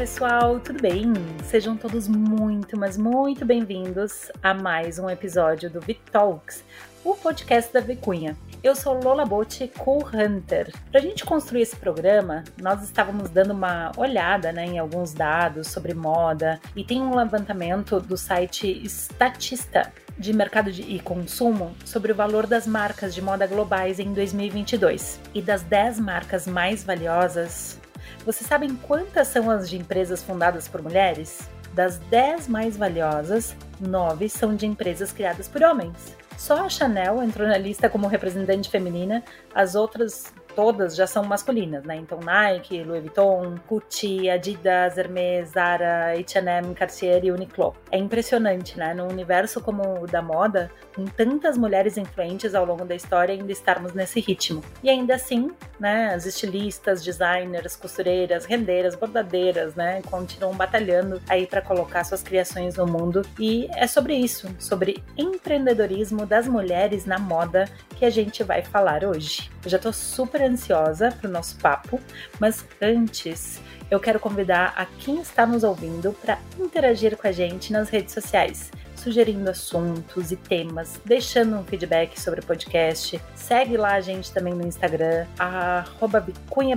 pessoal, tudo bem? Sejam todos muito, mas muito bem-vindos a mais um episódio do VTalks, o podcast da Vicunha. Eu sou Lola Botti, co-hunter. Para a gente construir esse programa, nós estávamos dando uma olhada né, em alguns dados sobre moda e tem um levantamento do site Statista de mercado de, e consumo sobre o valor das marcas de moda globais em 2022. E das 10 marcas mais valiosas, vocês sabem quantas são as de empresas fundadas por mulheres? Das 10 mais valiosas, 9 são de empresas criadas por homens. Só a Chanel entrou na lista como representante feminina, as outras todas já são masculinas, né? Então Nike, Louis Vuitton, Gucci, Adidas, Hermès, Zara, H&M, Cartier e Uniqlo. É impressionante, né? Num universo como o da moda, com tantas mulheres influentes ao longo da história, ainda estarmos nesse ritmo. E ainda assim, né? As estilistas, designers, costureiras, rendeiras, bordadeiras, né? Continuam batalhando aí para colocar suas criações no mundo. E é sobre isso, sobre empreendedorismo das mulheres na moda que a gente vai falar hoje. Eu já tô super ansiosa pro nosso papo, mas antes eu quero convidar a quem está nos ouvindo para interagir com a gente nas redes sociais, sugerindo assuntos e temas, deixando um feedback sobre o podcast. Segue lá a gente também no Instagram, arroba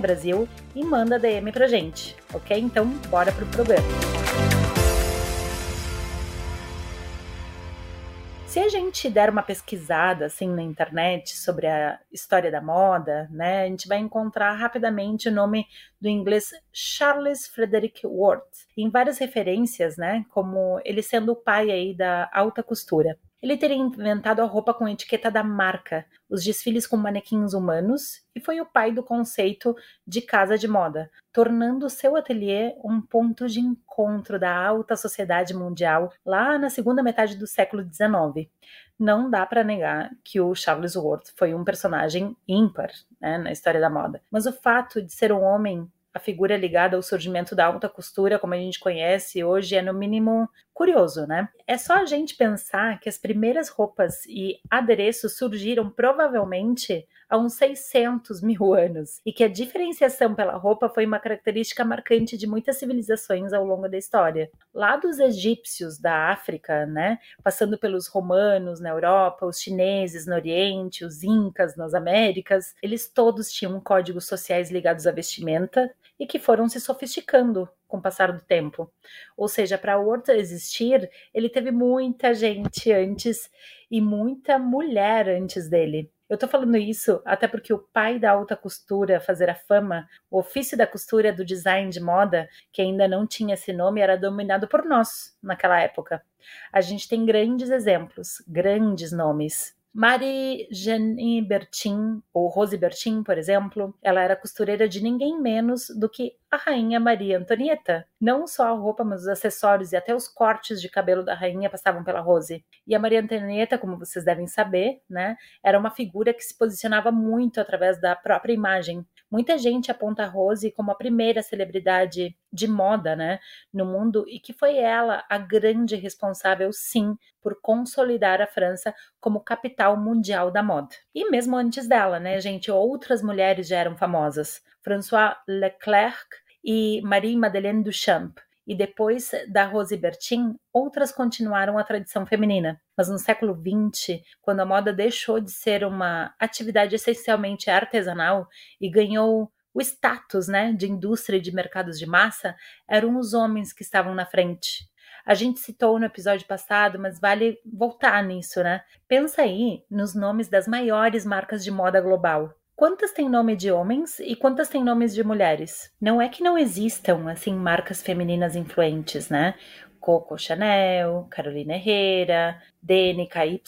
Brasil, e manda DM pra gente, ok? Então, bora pro programa. Se a gente der uma pesquisada assim na internet sobre a história da moda, né, a gente vai encontrar rapidamente o nome do inglês Charles Frederick Worth, em várias referências, né, como ele sendo o pai aí da alta costura. Ele teria inventado a roupa com etiqueta da marca, os desfiles com manequins humanos e foi o pai do conceito de casa de moda, tornando seu ateliê um ponto de encontro da alta sociedade mundial lá na segunda metade do século XIX. Não dá para negar que o Charles Worth foi um personagem ímpar né, na história da moda, mas o fato de ser um homem a figura ligada ao surgimento da alta costura, como a gente conhece hoje, é no mínimo curioso, né? É só a gente pensar que as primeiras roupas e adereços surgiram provavelmente há uns 600 mil anos e que a diferenciação pela roupa foi uma característica marcante de muitas civilizações ao longo da história. Lá dos egípcios da África, né, passando pelos romanos na Europa, os chineses no Oriente, os incas nas Américas, eles todos tinham códigos sociais ligados à vestimenta e que foram se sofisticando com o passar do tempo. Ou seja, para o Horta existir, ele teve muita gente antes e muita mulher antes dele. Eu tô falando isso até porque o pai da alta costura fazer a fama, o ofício da costura do design de moda, que ainda não tinha esse nome, era dominado por nós naquela época. A gente tem grandes exemplos, grandes nomes. Marie-Jeanne Bertin, ou Rose Bertin, por exemplo, ela era costureira de ninguém menos do que a rainha Maria Antonieta. Não só a roupa, mas os acessórios e até os cortes de cabelo da rainha passavam pela Rose. E a Maria Antonieta, como vocês devem saber, né, era uma figura que se posicionava muito através da própria imagem. Muita gente aponta a Rose como a primeira celebridade de moda, né, no mundo e que foi ela a grande responsável, sim, por consolidar a França como capital mundial da moda. E mesmo antes dela, né, gente, outras mulheres já eram famosas. François Leclerc e Marie-Madeleine Duchamp. E depois da Rose Bertin, outras continuaram a tradição feminina. Mas no século XX, quando a moda deixou de ser uma atividade essencialmente artesanal e ganhou o status né, de indústria e de mercados de massa, eram os homens que estavam na frente. A gente citou no episódio passado, mas vale voltar nisso, né? Pensa aí nos nomes das maiores marcas de moda global. Quantas têm nome de homens e quantas têm nomes de mulheres? Não é que não existam, assim, marcas femininas influentes, né? Coco Chanel, Carolina Herrera, DNKY,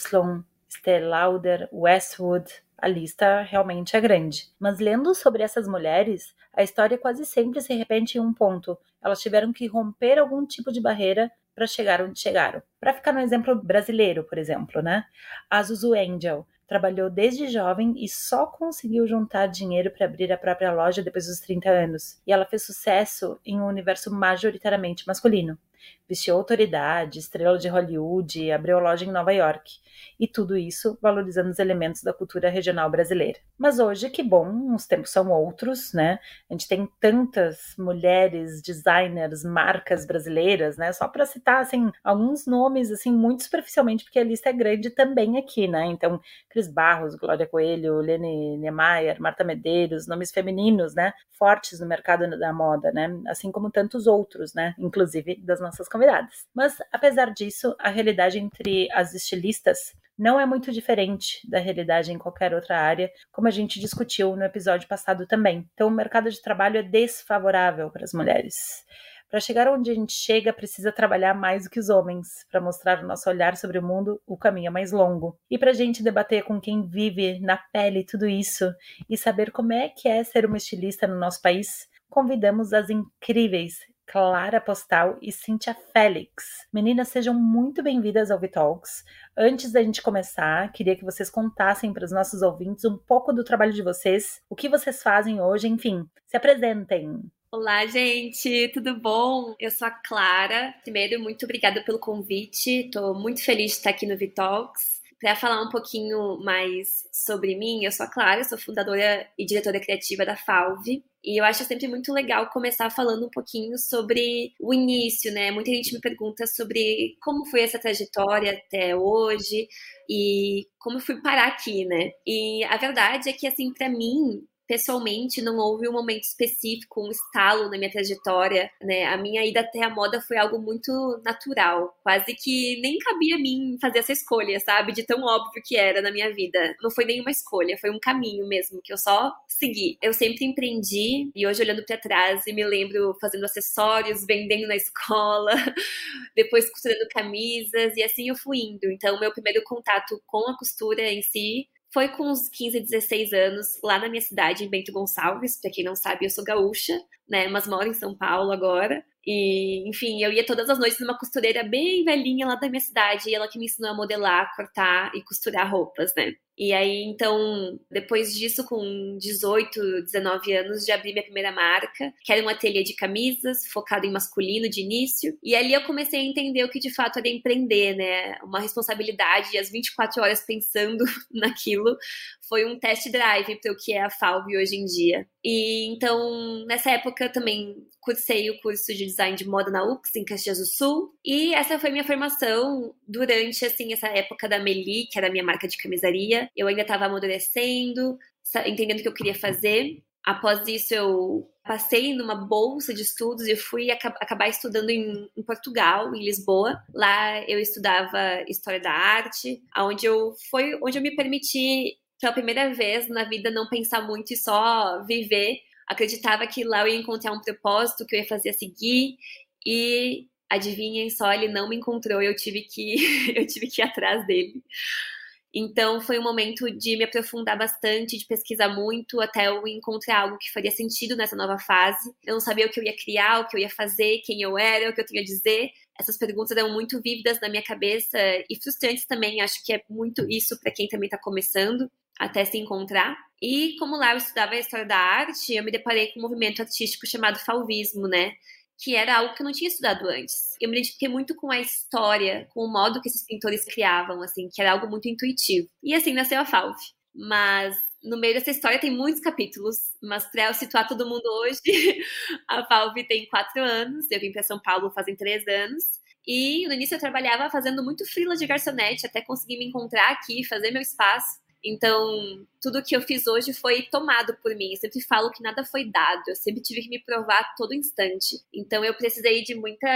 Estée Lauder, Westwood, a lista realmente é grande. Mas lendo sobre essas mulheres, a história quase sempre se repete em um ponto. Elas tiveram que romper algum tipo de barreira para chegar onde chegaram. Para ficar no exemplo brasileiro, por exemplo, né? A Zuzu Angel trabalhou desde jovem e só conseguiu juntar dinheiro para abrir a própria loja depois dos 30 anos. E ela fez sucesso em um universo majoritariamente masculino. Vestiu autoridade, estrela de Hollywood, abriu loja em Nova York. E tudo isso valorizando os elementos da cultura regional brasileira. Mas hoje, que bom, os tempos são outros, né? A gente tem tantas mulheres, designers, marcas brasileiras, né? Só para citar, assim, alguns nomes, assim, muito superficialmente, porque a lista é grande também aqui, né? Então, Cris Barros, Glória Coelho, Lene Niemeyer, Marta Medeiros, nomes femininos, né? Fortes no mercado da moda, né? Assim como tantos outros, né? Inclusive das nossas convidadas. Mas, apesar disso, a realidade entre as estilistas não é muito diferente da realidade em qualquer outra área, como a gente discutiu no episódio passado também. Então, o mercado de trabalho é desfavorável para as mulheres. Para chegar onde a gente chega, precisa trabalhar mais do que os homens. Para mostrar o nosso olhar sobre o mundo, o caminho é mais longo. E para a gente debater com quem vive na pele tudo isso e saber como é que é ser uma estilista no nosso país, convidamos as incríveis Clara Postal e Cíntia Félix. Meninas, sejam muito bem-vindas ao Vitalks. Antes da gente começar, queria que vocês contassem para os nossos ouvintes um pouco do trabalho de vocês, o que vocês fazem hoje, enfim, se apresentem. Olá, gente, tudo bom? Eu sou a Clara. Primeiro, muito obrigada pelo convite. Estou muito feliz de estar aqui no Vitalks. Para falar um pouquinho mais sobre mim, eu sou a Clara, sou fundadora e diretora criativa da Falve. E eu acho sempre muito legal começar falando um pouquinho sobre o início, né? Muita gente me pergunta sobre como foi essa trajetória até hoje e como eu fui parar aqui, né? E a verdade é que, assim, para mim, pessoalmente não houve um momento específico, um estalo na minha trajetória, né? A minha ida até a moda foi algo muito natural, quase que nem cabia a mim fazer essa escolha, sabe? De tão óbvio que era na minha vida. Não foi nenhuma escolha, foi um caminho mesmo que eu só segui. Eu sempre empreendi e hoje olhando para trás me lembro fazendo acessórios, vendendo na escola, depois costurando camisas e assim eu fui indo. Então, meu primeiro contato com a costura em si foi com uns 15, 16 anos, lá na minha cidade, em Bento Gonçalves. Pra quem não sabe, eu sou gaúcha, né? Mas moro em São Paulo agora. E, enfim, eu ia todas as noites numa costureira bem velhinha lá da minha cidade, e ela que me ensinou a modelar, cortar e costurar roupas, né? E aí, então, depois disso, com 18, 19 anos, já abri minha primeira marca, que era um ateliê de camisas, focado em masculino de início. E ali eu comecei a entender o que de fato era empreender, né? Uma responsabilidade, e as 24 horas pensando naquilo, foi um test drive para o que é a Falve hoje em dia. E então, nessa época, também cursei o curso de design de moda na UX, em Caxias do Sul. E essa foi minha formação durante, assim, essa época da Meli, que era minha marca de camisaria. Eu ainda estava amadurecendo, entendendo o que eu queria fazer. Após isso, eu passei numa bolsa de estudos e fui acabar estudando em, em, Portugal, em Lisboa. Lá eu estudava História da Arte, onde eu, foi onde eu me permiti pela primeira vez na vida não pensar muito e só viver. Acreditava que lá eu ia encontrar um propósito que eu ia fazer a seguir e adivinhem só, ele não me encontrou, eu tive que eu tive que ir atrás dele. Então foi um momento de me aprofundar bastante, de pesquisar muito, até eu encontrar algo que faria sentido nessa nova fase. Eu não sabia o que eu ia criar, o que eu ia fazer, quem eu era, o que eu tinha a dizer. Essas perguntas eram muito vívidas na minha cabeça e frustrantes também. Acho que é muito isso para quem também está começando até se encontrar. E como lá eu estudava a história da arte, eu me deparei com um movimento artístico chamado falvismo, né? Que era algo que eu não tinha estudado antes. Eu me identifiquei muito com a história, com o modo que esses pintores criavam, assim, que era algo muito intuitivo. E assim nasceu a Falve. Mas no meio dessa história tem muitos capítulos, mas para eu situar todo mundo hoje, a Falve tem quatro anos, eu vim para São Paulo fazem três anos, e no início eu trabalhava fazendo muito frila de garçonete até conseguir me encontrar aqui, fazer meu espaço. Então, tudo que eu fiz hoje foi tomado por mim. Eu sempre falo que nada foi dado, eu sempre tive que me provar a todo instante. Então, eu precisei de muita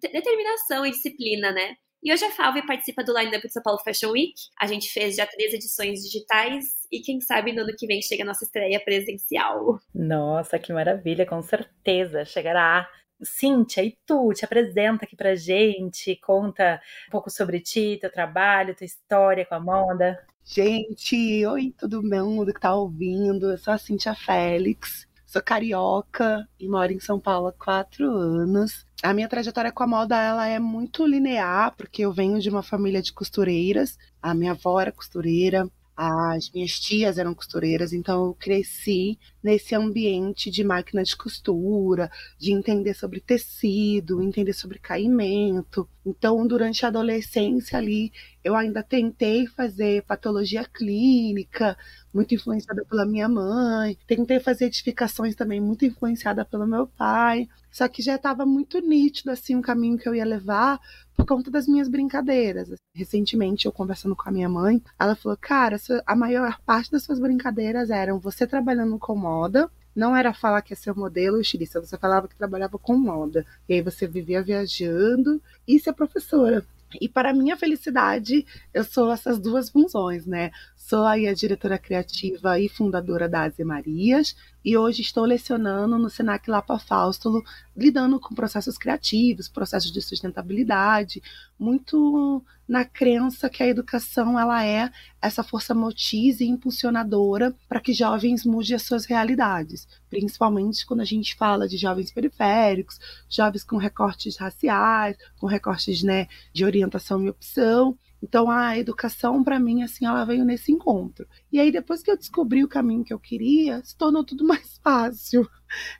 determinação e disciplina, né? E hoje a Falve participa do line-up do São Paulo Fashion Week. A gente fez já três edições digitais e quem sabe no ano que vem chega a nossa estreia presencial. Nossa, que maravilha, com certeza chegará. Cíntia, e tu? Te apresenta aqui pra gente, conta um pouco sobre ti, teu trabalho, tua história com a moda. Gente, oi todo mundo que tá ouvindo. Eu sou a Cintia Félix, sou carioca e moro em São Paulo há quatro anos. A minha trajetória com a moda ela é muito linear, porque eu venho de uma família de costureiras. A minha avó era costureira, as minhas tias eram costureiras, então eu cresci nesse ambiente de máquina de costura, de entender sobre tecido, entender sobre caimento. Então, durante a adolescência ali, eu ainda tentei fazer patologia clínica, muito influenciada pela minha mãe. Tentei fazer edificações também, muito influenciada pelo meu pai. Só que já estava muito nítido assim o caminho que eu ia levar por conta das minhas brincadeiras. Recentemente, eu conversando com a minha mãe, ela falou: Cara, a maior parte das suas brincadeiras eram você trabalhando com moda. Não era falar que ia ser modelo estilista, você falava que trabalhava com moda. E aí você vivia viajando e ser professora. E para minha felicidade, eu sou essas duas funções, né? Sou a diretora criativa e fundadora da Aze Marias, e hoje estou lecionando no Senac Lapa Faustulo, lidando com processos criativos, processos de sustentabilidade, muito na crença que a educação ela é essa força motriz e impulsionadora para que jovens mudem as suas realidades, principalmente quando a gente fala de jovens periféricos, jovens com recortes raciais, com recortes né, de orientação e opção. Então a educação para mim assim ela veio nesse encontro. E aí depois que eu descobri o caminho que eu queria, se tornou tudo mais fácil.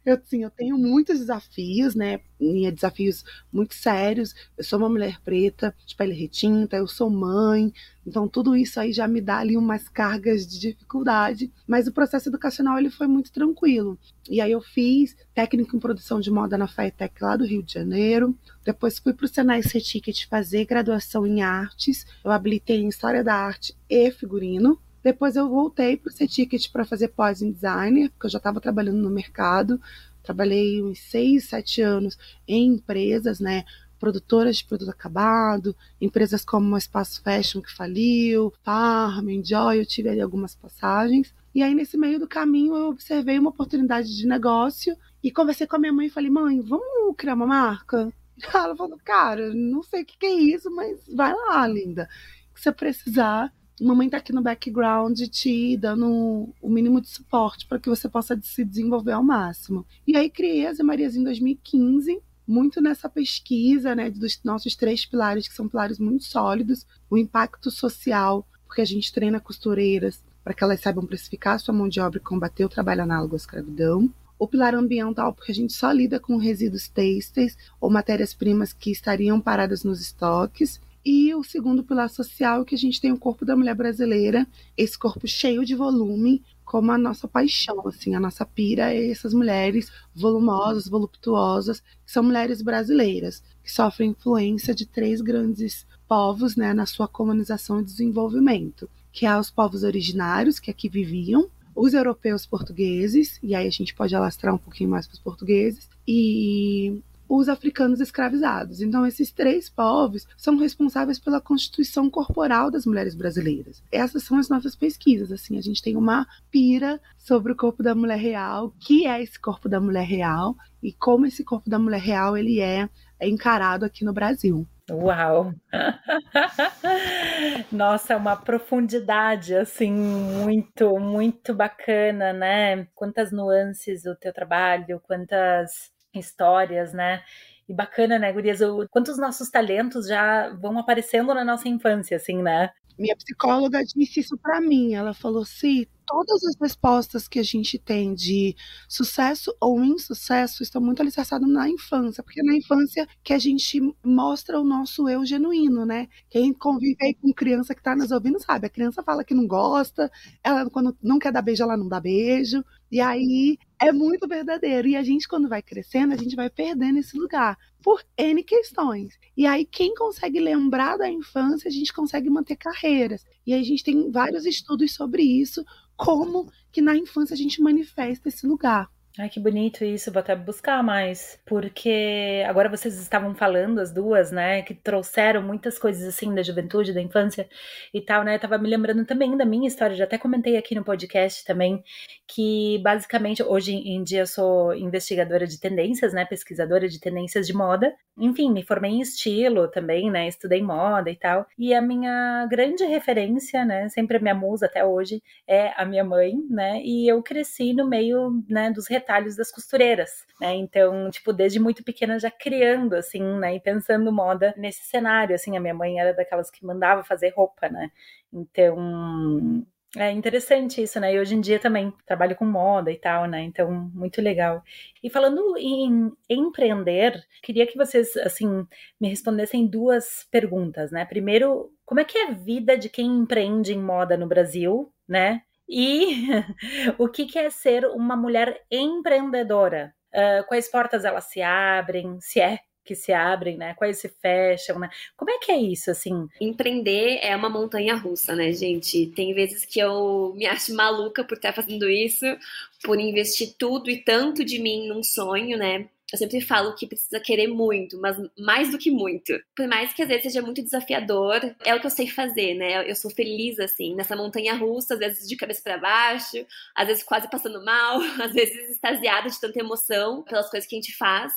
Eu assim, eu tenho muitos desafios, né? E desafios muito sérios. Eu sou uma mulher preta, de pele retinta, eu sou mãe, então tudo isso aí já me dá ali umas cargas de dificuldade, mas o processo educacional ele foi muito tranquilo. E aí eu fiz técnico em produção de moda na FAETEC lá do Rio de Janeiro. Depois fui para o Senai C-Ticket fazer graduação em artes. Eu habilitei em História da Arte e Figurino. Depois eu voltei para o C-Ticket para fazer pós em designer, porque eu já estava trabalhando no mercado. Trabalhei uns seis, sete anos em empresas, né? produtoras de produto acabado, empresas como o Espaço Fashion que faliu, Farm, Enjoy, eu tive ali algumas passagens. E aí, nesse meio do caminho, eu observei uma oportunidade de negócio e conversei com a minha mãe e falei, mãe, vamos criar uma marca? Ela falou, cara, não sei o que é isso, mas vai lá, linda. Se você precisar, mamãe tá aqui no background te dando o mínimo de suporte para que você possa se desenvolver ao máximo. E aí criei a Zé Marias em 2015 muito nessa pesquisa né, dos nossos três pilares, que são pilares muito sólidos, o impacto social, porque a gente treina costureiras para que elas saibam precificar a sua mão de obra e combater o trabalho análogo à escravidão. O pilar ambiental, porque a gente só lida com resíduos têxteis ou matérias-primas que estariam paradas nos estoques. E o segundo pilar social, que a gente tem o corpo da mulher brasileira, esse corpo cheio de volume, como a nossa paixão, assim, a nossa pira é essas mulheres volumosas, voluptuosas, que são mulheres brasileiras, que sofrem influência de três grandes povos, né, na sua colonização e desenvolvimento, que é os povos originários que aqui viviam, os europeus portugueses, e aí a gente pode alastrar um pouquinho mais para os portugueses, e os africanos escravizados. Então, esses três povos são responsáveis pela constituição corporal das mulheres brasileiras. Essas são as nossas pesquisas. Assim, a gente tem uma pira sobre o corpo da mulher real, que é esse corpo da mulher real e como esse corpo da mulher real ele é, é encarado aqui no Brasil. Uau! Nossa, uma profundidade assim muito, muito bacana, né? Quantas nuances o teu trabalho, quantas histórias, né? E bacana, né, Gurias? Quantos nossos talentos já vão aparecendo na nossa infância, assim, né? Minha psicóloga disse isso para mim. Ela falou: se todas as respostas que a gente tem de sucesso ou insucesso estão muito alicerçadas na infância, porque é na infância que a gente mostra o nosso eu genuíno, né? Quem convive aí com criança que tá nos ouvindo sabe, a criança fala que não gosta, ela quando não quer dar beijo, ela não dá beijo, e aí é muito verdadeiro. E a gente, quando vai crescendo, a gente vai perdendo esse lugar por N questões. E aí, quem consegue lembrar da infância, a gente consegue manter carreiras. E a gente tem vários estudos sobre isso, como que na infância a gente manifesta esse lugar. Ai, que bonito isso, vou até buscar mais, porque agora vocês estavam falando, as duas, né, que trouxeram muitas coisas assim da juventude, da infância e tal, né, eu tava me lembrando também da minha história, já até comentei aqui no podcast também, que basicamente, hoje em dia eu sou investigadora de tendências, né, pesquisadora de tendências de moda, enfim, me formei em estilo também, né, estudei moda e tal, e a minha grande referência, né, sempre a minha musa até hoje, é a minha mãe, né, e eu cresci no meio, né, dos retalhos das costureiras, né? Então, tipo, desde muito pequena já criando, assim, né? E pensando moda nesse cenário, assim. A minha mãe era daquelas que mandava fazer roupa, né? Então, É interessante isso, né? E hoje em dia também trabalho com moda e tal, né? Então, muito legal. E falando em empreender, queria que vocês, assim, me respondessem duas perguntas, né? Primeiro, como é que é a vida de quem empreende em moda no Brasil, né? E o que, que é ser uma mulher empreendedora? Uh, quais portas elas se abrem? Se é que se abrem, né? Quais se fecham, né? Como é que é isso, assim? Empreender é uma montanha russa, né, gente? Tem vezes que eu me acho maluca por estar fazendo isso, por investir tudo e tanto de mim num sonho, né? Eu sempre falo que precisa querer muito, mas mais do que muito. Por mais que às vezes seja muito desafiador, é o que eu sei fazer, né? Eu sou feliz assim, nessa montanha russa, às vezes de cabeça para baixo, às vezes quase passando mal, às vezes extasiada de tanta emoção pelas coisas que a gente faz.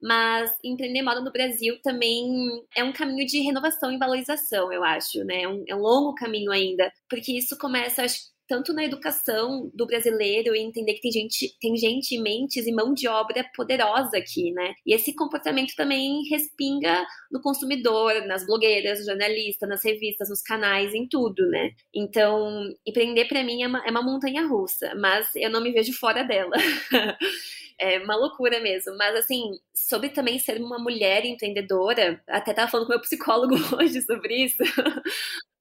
Mas empreender moda no Brasil também é um caminho de renovação e valorização, eu acho, né? É um, é um longo caminho ainda, porque isso começa, acho, tanto na educação do brasileiro e entender que tem gente, tem gente, mentes e mão de obra poderosa aqui, né? E esse comportamento também respinga no consumidor, nas blogueiras, jornalistas, nas revistas, nos canais, em tudo, né? Então, empreender para mim é uma, é uma montanha russa, mas eu não me vejo fora dela. é uma loucura mesmo. Mas, assim, sobre também ser uma mulher empreendedora, até tava falando com meu psicólogo hoje sobre isso.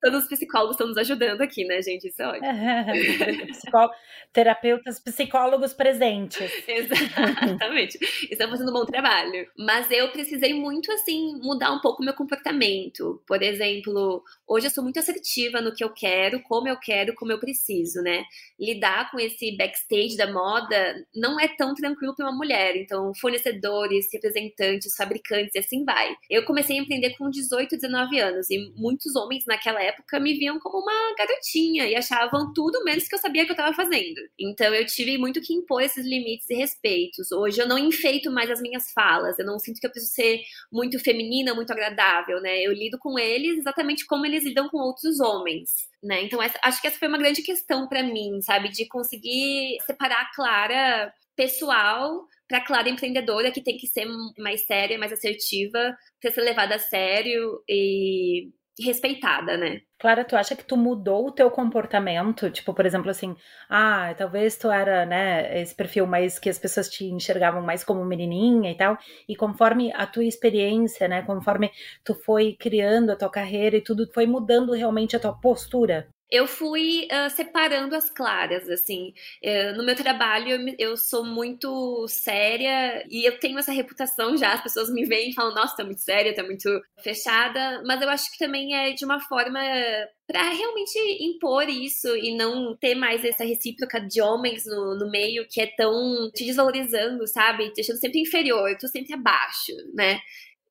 Todos os psicólogos estão nos ajudando aqui, né, gente? Isso é ótimo. Psicó... Terapeutas, psicólogos presentes. Exatamente. Estão fazendo um bom trabalho. Mas eu precisei muito, assim, mudar um pouco o meu comportamento. Por exemplo, hoje eu sou muito assertiva no que eu quero, como eu quero, como eu preciso, né? Lidar com esse backstage da moda não é tão tranquilo para uma mulher. Então, fornecedores, representantes, fabricantes e assim vai. Eu comecei a empreender com 18, 19 anos e muitos homens naquela época me viam como uma garotinha e achavam tudo menos que eu sabia que eu estava fazendo. Então eu tive muito que impor esses limites e respeitos. Hoje eu não enfeito mais as minhas falas, eu não sinto que eu preciso ser muito feminina, muito agradável, né? Eu lido com eles exatamente como eles lidam com outros homens. Né? Então, essa, acho que essa foi uma grande questão para mim, sabe? De conseguir separar a Clara pessoal para a Clara empreendedora, que tem que ser mais séria, mais assertiva, para ser levada a sério e respeitada, né? Clara, tu acha que tu mudou o teu comportamento? Tipo, por exemplo, assim, ah, talvez tu era, né, esse perfil mais que as pessoas te enxergavam mais como menininha e tal, e conforme a tua experiência, né, conforme tu foi criando a tua carreira e tudo, foi mudando realmente a tua postura? Eu fui uh, separando as claras, assim. Uh, no meu trabalho, eu, eu, sou muito séria e eu tenho essa reputação já. As pessoas me veem e falam, nossa, tá muito séria, tá muito fechada. Mas eu acho que também é de uma forma para realmente impor isso e não ter mais essa recíproca de homens no, no meio que é tão te desvalorizando, sabe? Te deixando sempre inferior, tô sempre abaixo, né?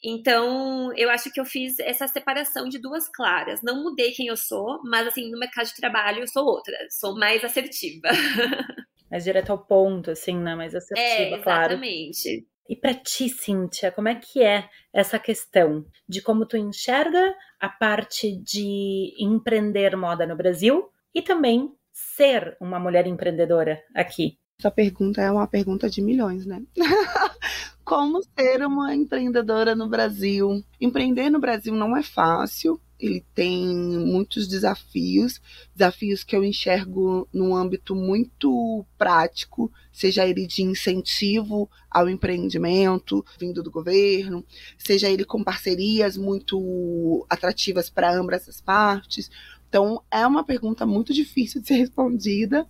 Então, eu acho que eu fiz essa separação de duas claras. Não mudei quem eu sou, mas assim, no mercado de trabalho eu sou outra, sou mais assertiva. Mais direto ao ponto, assim, né? Mais assertiva, é, claro. Exatamente. E para ti, Cíntia, como é que é essa questão de como tu enxerga a parte de empreender moda no Brasil e também ser uma mulher empreendedora aqui? Essa pergunta é uma pergunta de milhões, né? como ser uma empreendedora no Brasil. Empreender no Brasil não é fácil, ele tem muitos desafios, desafios que eu enxergo num âmbito muito prático, seja ele de incentivo ao empreendimento vindo do governo, seja ele com parcerias muito atrativas para ambas as partes. Então, é uma pergunta muito difícil de ser respondida,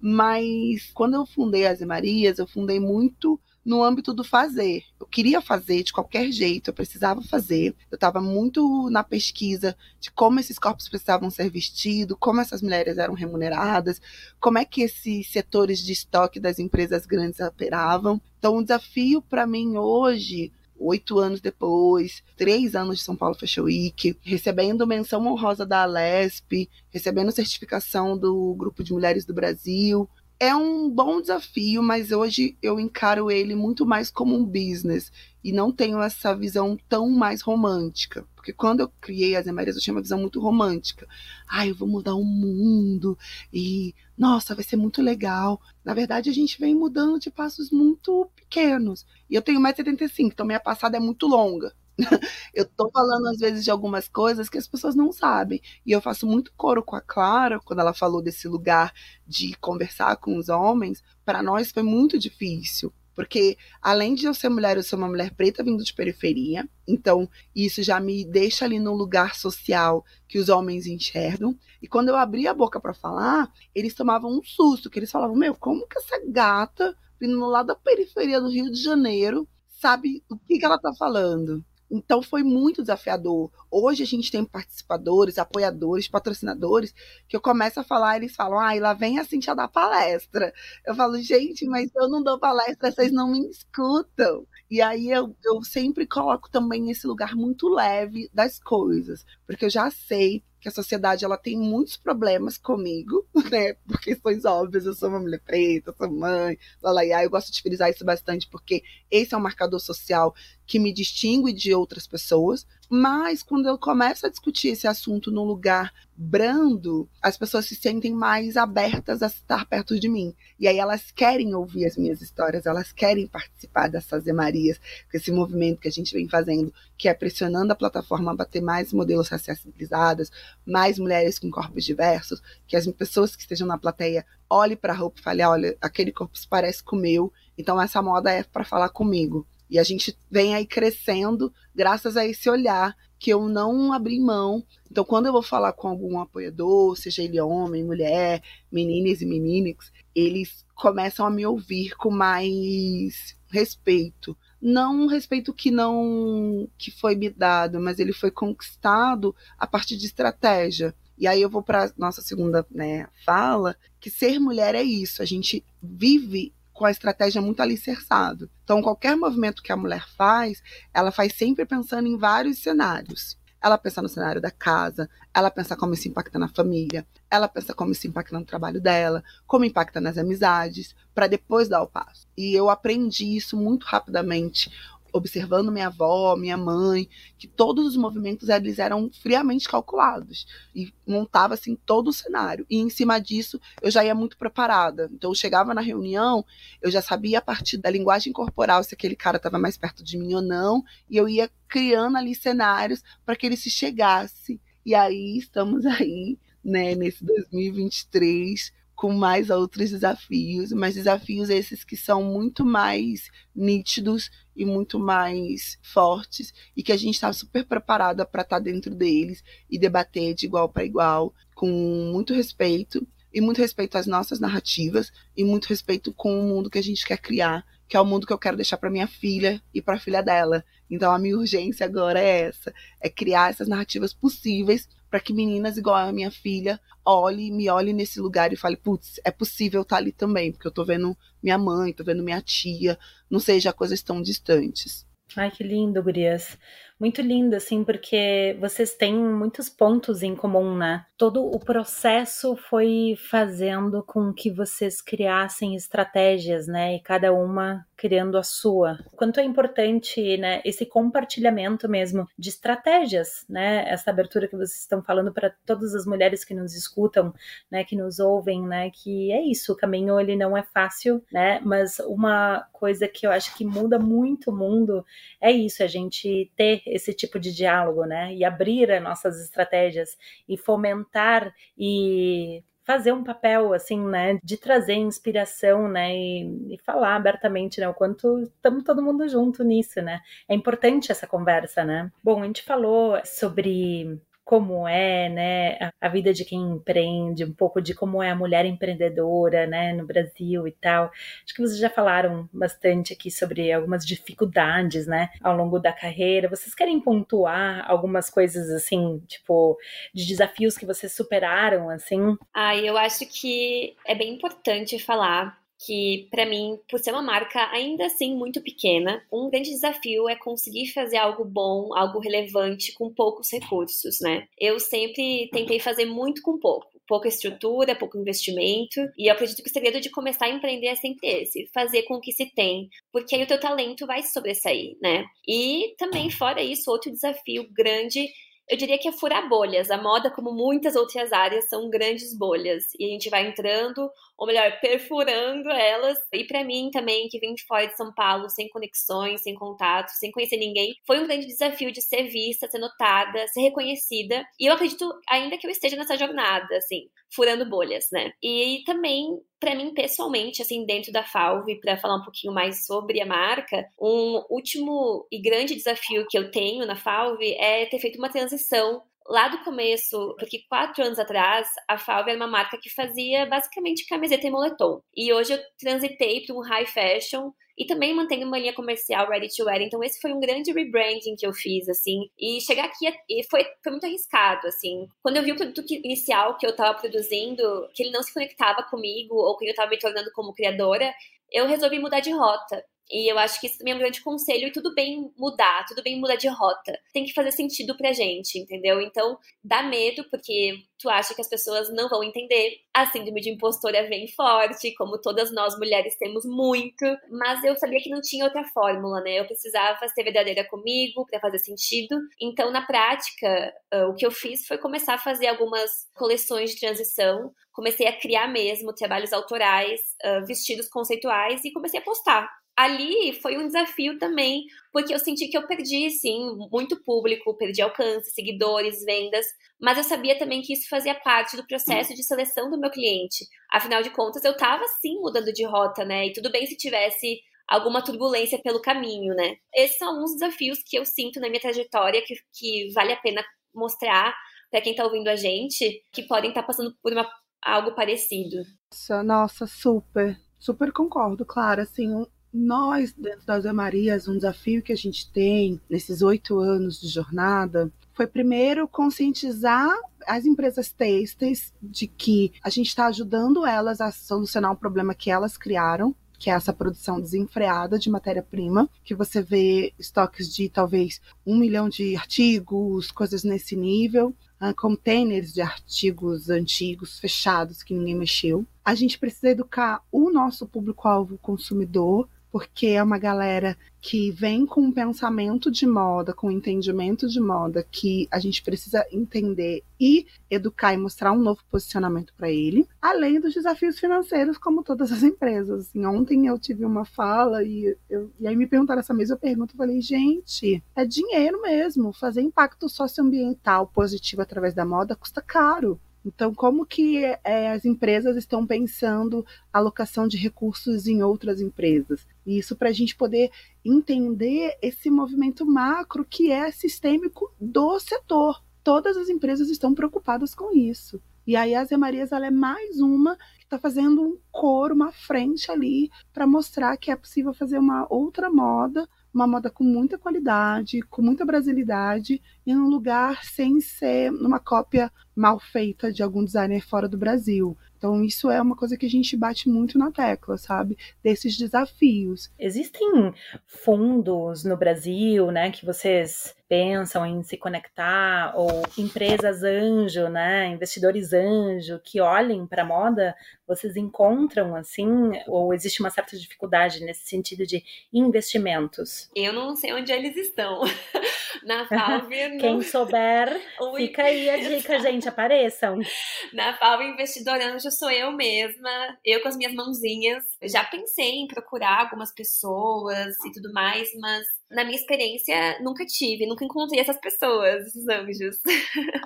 mas quando eu fundei as Marias, eu fundei muito no âmbito do fazer. Eu queria fazer de qualquer jeito, eu precisava fazer. Eu estava muito na pesquisa de como esses corpos precisavam ser vestidos, como essas mulheres eram remuneradas, como é que esses setores de estoque das empresas grandes operavam. Então, o desafio para mim hoje oito anos depois, três anos de São Paulo Fashion Week, recebendo menção honrosa da Alesp, recebendo certificação do Grupo de Mulheres do Brasil, é um bom desafio, mas hoje eu encaro ele muito mais como um business e não tenho essa visão tão mais romântica. Porque quando eu criei as Emérias, eu tinha uma visão muito romântica. Ah, eu vou mudar o mundo e, nossa, vai ser muito legal. Na verdade, a gente vem mudando de passos muito pequenos. E eu tenho 1,75m, então minha passada é muito longa. eu tô falando às vezes de algumas coisas que as pessoas não sabem. E eu faço muito coro com a Clara quando ela falou desse lugar de conversar com os homens. Para nós foi muito difícil, porque além de eu ser mulher, eu sou uma mulher preta vindo de periferia. Então, isso já me deixa ali no lugar social que os homens enxergam. E quando eu abri a boca para falar, eles tomavam um susto, que eles falavam: "Meu, como que essa gata vindo lá da periferia do Rio de Janeiro sabe o que, que ela está falando?" Então foi muito desafiador. Hoje a gente tem participadores, apoiadores, patrocinadores, que eu começo a falar, eles falam, ah, lá vem a Cintia dar palestra. Eu falo, gente, mas eu não dou palestra, vocês não me escutam. E aí eu, eu sempre coloco também esse lugar muito leve das coisas, porque eu já sei que a sociedade ela tem muitos problemas comigo, né? Por questões óbvias, eu sou uma mulher preta, sou mãe, lá, lá. Eu gosto de frisar isso bastante porque esse é um marcador social que me distingue de outras pessoas. Mas quando eu começo a discutir esse assunto num lugar brando, as pessoas se sentem mais abertas a estar perto de mim. E aí elas querem ouvir as minhas histórias, elas querem participar dessas Marias, com esse movimento que a gente vem fazendo, que é pressionando a plataforma a bater mais modelos racializados, mais mulheres com corpos diversos, que as pessoas que estejam na plateia olhem para a roupa e falem: olha, aquele corpo se parece com o meu, então essa moda é para falar comigo. E a gente vem aí crescendo graças a esse olhar que eu não abri mão. Então, quando eu vou falar com algum apoiador, seja ele homem, mulher, meninas e meninas, eles começam a me ouvir com mais respeito. Não um respeito que não que foi me dado, mas ele foi conquistado a partir de estratégia. E aí eu vou para nossa segunda né, fala, que ser mulher é isso. A gente vive com a estratégia muito alicerçado. Então, qualquer movimento que a mulher faz, ela faz sempre pensando em vários cenários. Ela pensa no cenário da casa, ela pensa como isso impacta na família, ela pensa como isso impacta no trabalho dela, como impacta nas amizades, para depois dar o passo. E eu aprendi isso muito rapidamente observando minha avó, minha mãe, que todos os movimentos eles eram friamente calculados e montava assim todo o cenário. E em cima disso eu já ia muito preparada. Então eu chegava na reunião, eu já sabia a partir da linguagem corporal se aquele cara estava mais perto de mim ou não, e eu ia criando ali cenários para que ele se chegasse. E aí estamos aí, né, nesse 2023 com mais outros desafios, mas desafios esses que são muito mais nítidos e muito mais fortes e que a gente está super preparada para estar tá dentro deles e debater de igual para igual, com muito respeito e muito respeito às nossas narrativas e muito respeito com o mundo que a gente quer criar, que é o mundo que eu quero deixar para minha filha e para a filha dela. Então a minha urgência agora é essa, é criar essas narrativas possíveis para que meninas igual a minha filha olhe, me olhe nesse lugar e fale, putz, é possível estar tá ali também, porque eu tô vendo minha mãe, tô vendo minha tia, não seja coisas tão distantes. Ai, que lindo, Gurias muito lindo, assim, porque vocês têm muitos pontos em comum, né? Todo o processo foi fazendo com que vocês criassem estratégias, né? E cada uma criando a sua. Quanto é importante, né, esse compartilhamento mesmo de estratégias, né? Essa abertura que vocês estão falando para todas as mulheres que nos escutam, né, que nos ouvem, né, que é isso, o caminho ele não é fácil, né? Mas uma coisa que eu acho que muda muito o mundo é isso, a gente ter esse tipo de diálogo, né? E abrir as nossas estratégias e fomentar e fazer um papel assim, né, de trazer inspiração, né, e, e falar abertamente, né, o quanto estamos todo mundo junto nisso, né? É importante essa conversa, né? Bom, a gente falou sobre como é, né, a vida de quem empreende, um pouco de como é a mulher empreendedora, né, no Brasil e tal. Acho que vocês já falaram bastante aqui sobre algumas dificuldades, né, ao longo da carreira. Vocês querem pontuar algumas coisas assim, tipo, de desafios que vocês superaram, assim? Ah, eu acho que é bem importante falar que para mim, por ser uma marca ainda assim muito pequena, um grande desafio é conseguir fazer algo bom, algo relevante com poucos recursos, né? Eu sempre tentei fazer muito com pouco. Pouca estrutura, pouco investimento, e eu acredito que o segredo de começar a empreender é sempre esse: fazer com o que se tem, porque aí o teu talento vai sobressair, né? E também, fora isso, outro desafio grande eu diria que é furar bolhas. A moda, como muitas outras áreas, são grandes bolhas. E a gente vai entrando, ou melhor, perfurando elas. E para mim também, que vim de fora de São Paulo, sem conexões, sem contato, sem conhecer ninguém, foi um grande desafio de ser vista, ser notada, ser reconhecida. E eu acredito ainda que eu esteja nessa jornada, assim, furando bolhas, né? E também para mim pessoalmente, assim, dentro da Falve, para falar um pouquinho mais sobre a marca, um último e grande desafio que eu tenho na Falve é ter feito uma transição lá do começo, porque quatro anos atrás, a Falve era uma marca que fazia basicamente camiseta e moletom. E hoje eu transitei para um high fashion e também mantendo uma linha comercial ready to wear. Então esse foi um grande rebranding que eu fiz, assim. E chegar aqui e foi, foi muito arriscado, assim. Quando eu vi o produto inicial que eu estava produzindo, que ele não se conectava comigo ou que eu estava me tornando como criadora, eu resolvi mudar de rota. E eu acho que isso também é um grande conselho e tudo bem mudar, tudo bem mudar de rota. Tem que fazer sentido pra gente, entendeu? Então, dá medo porque tu acha que as pessoas não vão entender. A síndrome de impostora vem forte, como todas nós mulheres temos muito, mas eu sabia que não tinha outra fórmula, né? Eu precisava ser verdadeira comigo para fazer sentido. Então, na prática, ah, o que eu fiz foi começar a fazer algumas coleções de transição, comecei a criar mesmo trabalhos autorais, ah, vestidos conceituais e comecei a postar ali foi um desafio também, porque eu senti que eu perdi, sim, muito público, perdi alcance, seguidores, vendas, mas eu sabia também que isso fazia parte do processo de seleção do meu cliente. Afinal de contas, eu estava sim mudando de rota, né? E tudo bem se tivesse alguma turbulência pelo caminho, né? Esses são alguns desafios que eu sinto na minha trajetória que, que vale a pena mostrar para quem está ouvindo a gente, que podem estar tá passando por uma, algo parecido. Nossa, nossa, super, super concordo, claro. Assim, nós, dentro das Marias, um desafio que a gente tem nesses oito anos de jornada foi primeiro conscientizar as empresas têxteis de que a gente está ajudando elas a solucionar um problema que elas criaram, que é essa produção desenfreada de matéria-prima, que você vê estoques de talvez um milhão de artigos, coisas nesse nível, uh, containers de artigos antigos, fechados, que ninguém mexeu. A gente precisa educar o nosso público-alvo consumidor porque é uma galera que vem com um pensamento de moda, com um entendimento de moda que a gente precisa entender e educar e mostrar um novo posicionamento para ele, além dos desafios financeiros, como todas as empresas. Assim, ontem eu tive uma fala e, eu, e aí me perguntaram essa mesma pergunta, eu falei, gente, é dinheiro mesmo, fazer impacto socioambiental positivo através da moda custa caro. Então, como que é, as empresas estão pensando a alocação de recursos em outras empresas? Isso para a gente poder entender esse movimento macro que é sistêmico do setor. Todas as empresas estão preocupadas com isso. E aí a Zé Marias ela é mais uma que está fazendo um coro, uma frente ali para mostrar que é possível fazer uma outra moda uma moda com muita qualidade, com muita brasilidade, em um lugar sem ser uma cópia mal feita de algum designer fora do Brasil. Então, isso é uma coisa que a gente bate muito na tecla, sabe? Desses desafios. Existem fundos no Brasil, né, que vocês pensam em se conectar, ou empresas anjo, né, investidores anjo, que olhem para a moda, vocês encontram, assim, ou existe uma certa dificuldade nesse sentido de investimentos? Eu não sei onde eles estão. Na Falve. Quem souber, fica aí a dica, gente, apareçam. Na Falve Investidor Anjo sou eu mesma, eu com as minhas mãozinhas. Já pensei em procurar algumas pessoas e tudo mais, mas na minha experiência, nunca tive, nunca encontrei essas pessoas, esses anjos.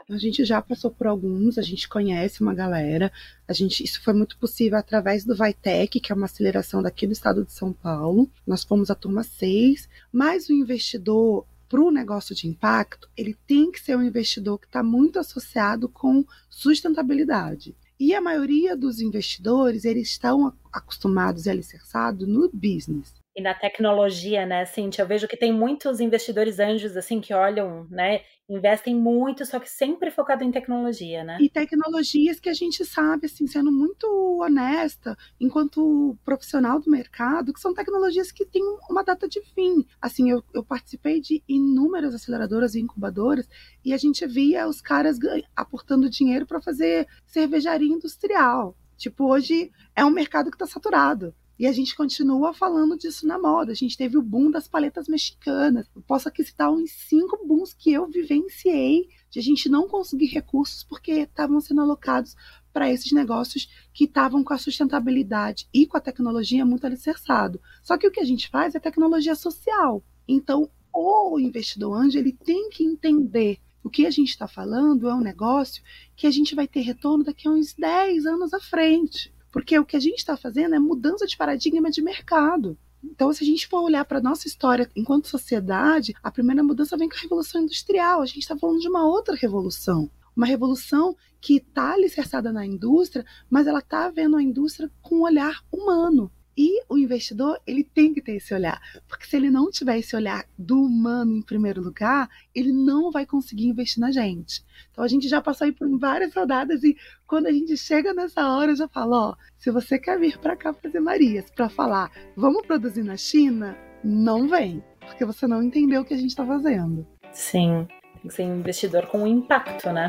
A gente já passou por alguns, a gente conhece uma galera. A gente, isso foi muito possível através do Vitec, que é uma aceleração daqui do estado de São Paulo. Nós fomos a turma 6, mas o investidor para o negócio de impacto, ele tem que ser um investidor que está muito associado com sustentabilidade. E a maioria dos investidores, eles estão acostumados e alicerçados no business e na tecnologia, né, Cintia? Eu vejo que tem muitos investidores anjos, assim, que olham, né, investem muito, só que sempre focado em tecnologia, né? E tecnologias que a gente sabe, assim, sendo muito honesta, enquanto profissional do mercado, que são tecnologias que têm uma data de fim. Assim, eu, eu participei de inúmeras aceleradoras e incubadoras e a gente via os caras aportando dinheiro para fazer cervejaria industrial. Tipo, hoje é um mercado que está saturado. E a gente continua falando disso na moda. A gente teve o boom das paletas mexicanas. Eu posso aqui citar uns cinco booms que eu vivenciei de a gente não conseguir recursos porque estavam sendo alocados para esses negócios que estavam com a sustentabilidade e com a tecnologia muito alicerçado. Só que o que a gente faz é tecnologia social. Então, o investidor anjo ele tem que entender o que a gente está falando é um negócio que a gente vai ter retorno daqui a uns 10 anos à frente. Porque o que a gente está fazendo é mudança de paradigma de mercado. Então, se a gente for olhar para a nossa história enquanto sociedade, a primeira mudança vem com a Revolução Industrial. A gente está falando de uma outra revolução. Uma revolução que está alicerçada na indústria, mas ela está vendo a indústria com um olhar humano. E o investidor, ele tem que ter esse olhar, porque se ele não tiver esse olhar do humano em primeiro lugar, ele não vai conseguir investir na gente. Então a gente já passou aí por várias rodadas e quando a gente chega nessa hora, eu já falo, ó, se você quer vir para cá fazer Marias para falar, vamos produzir na China, não vem, porque você não entendeu o que a gente está fazendo. Sim, tem que ser um investidor com impacto, né?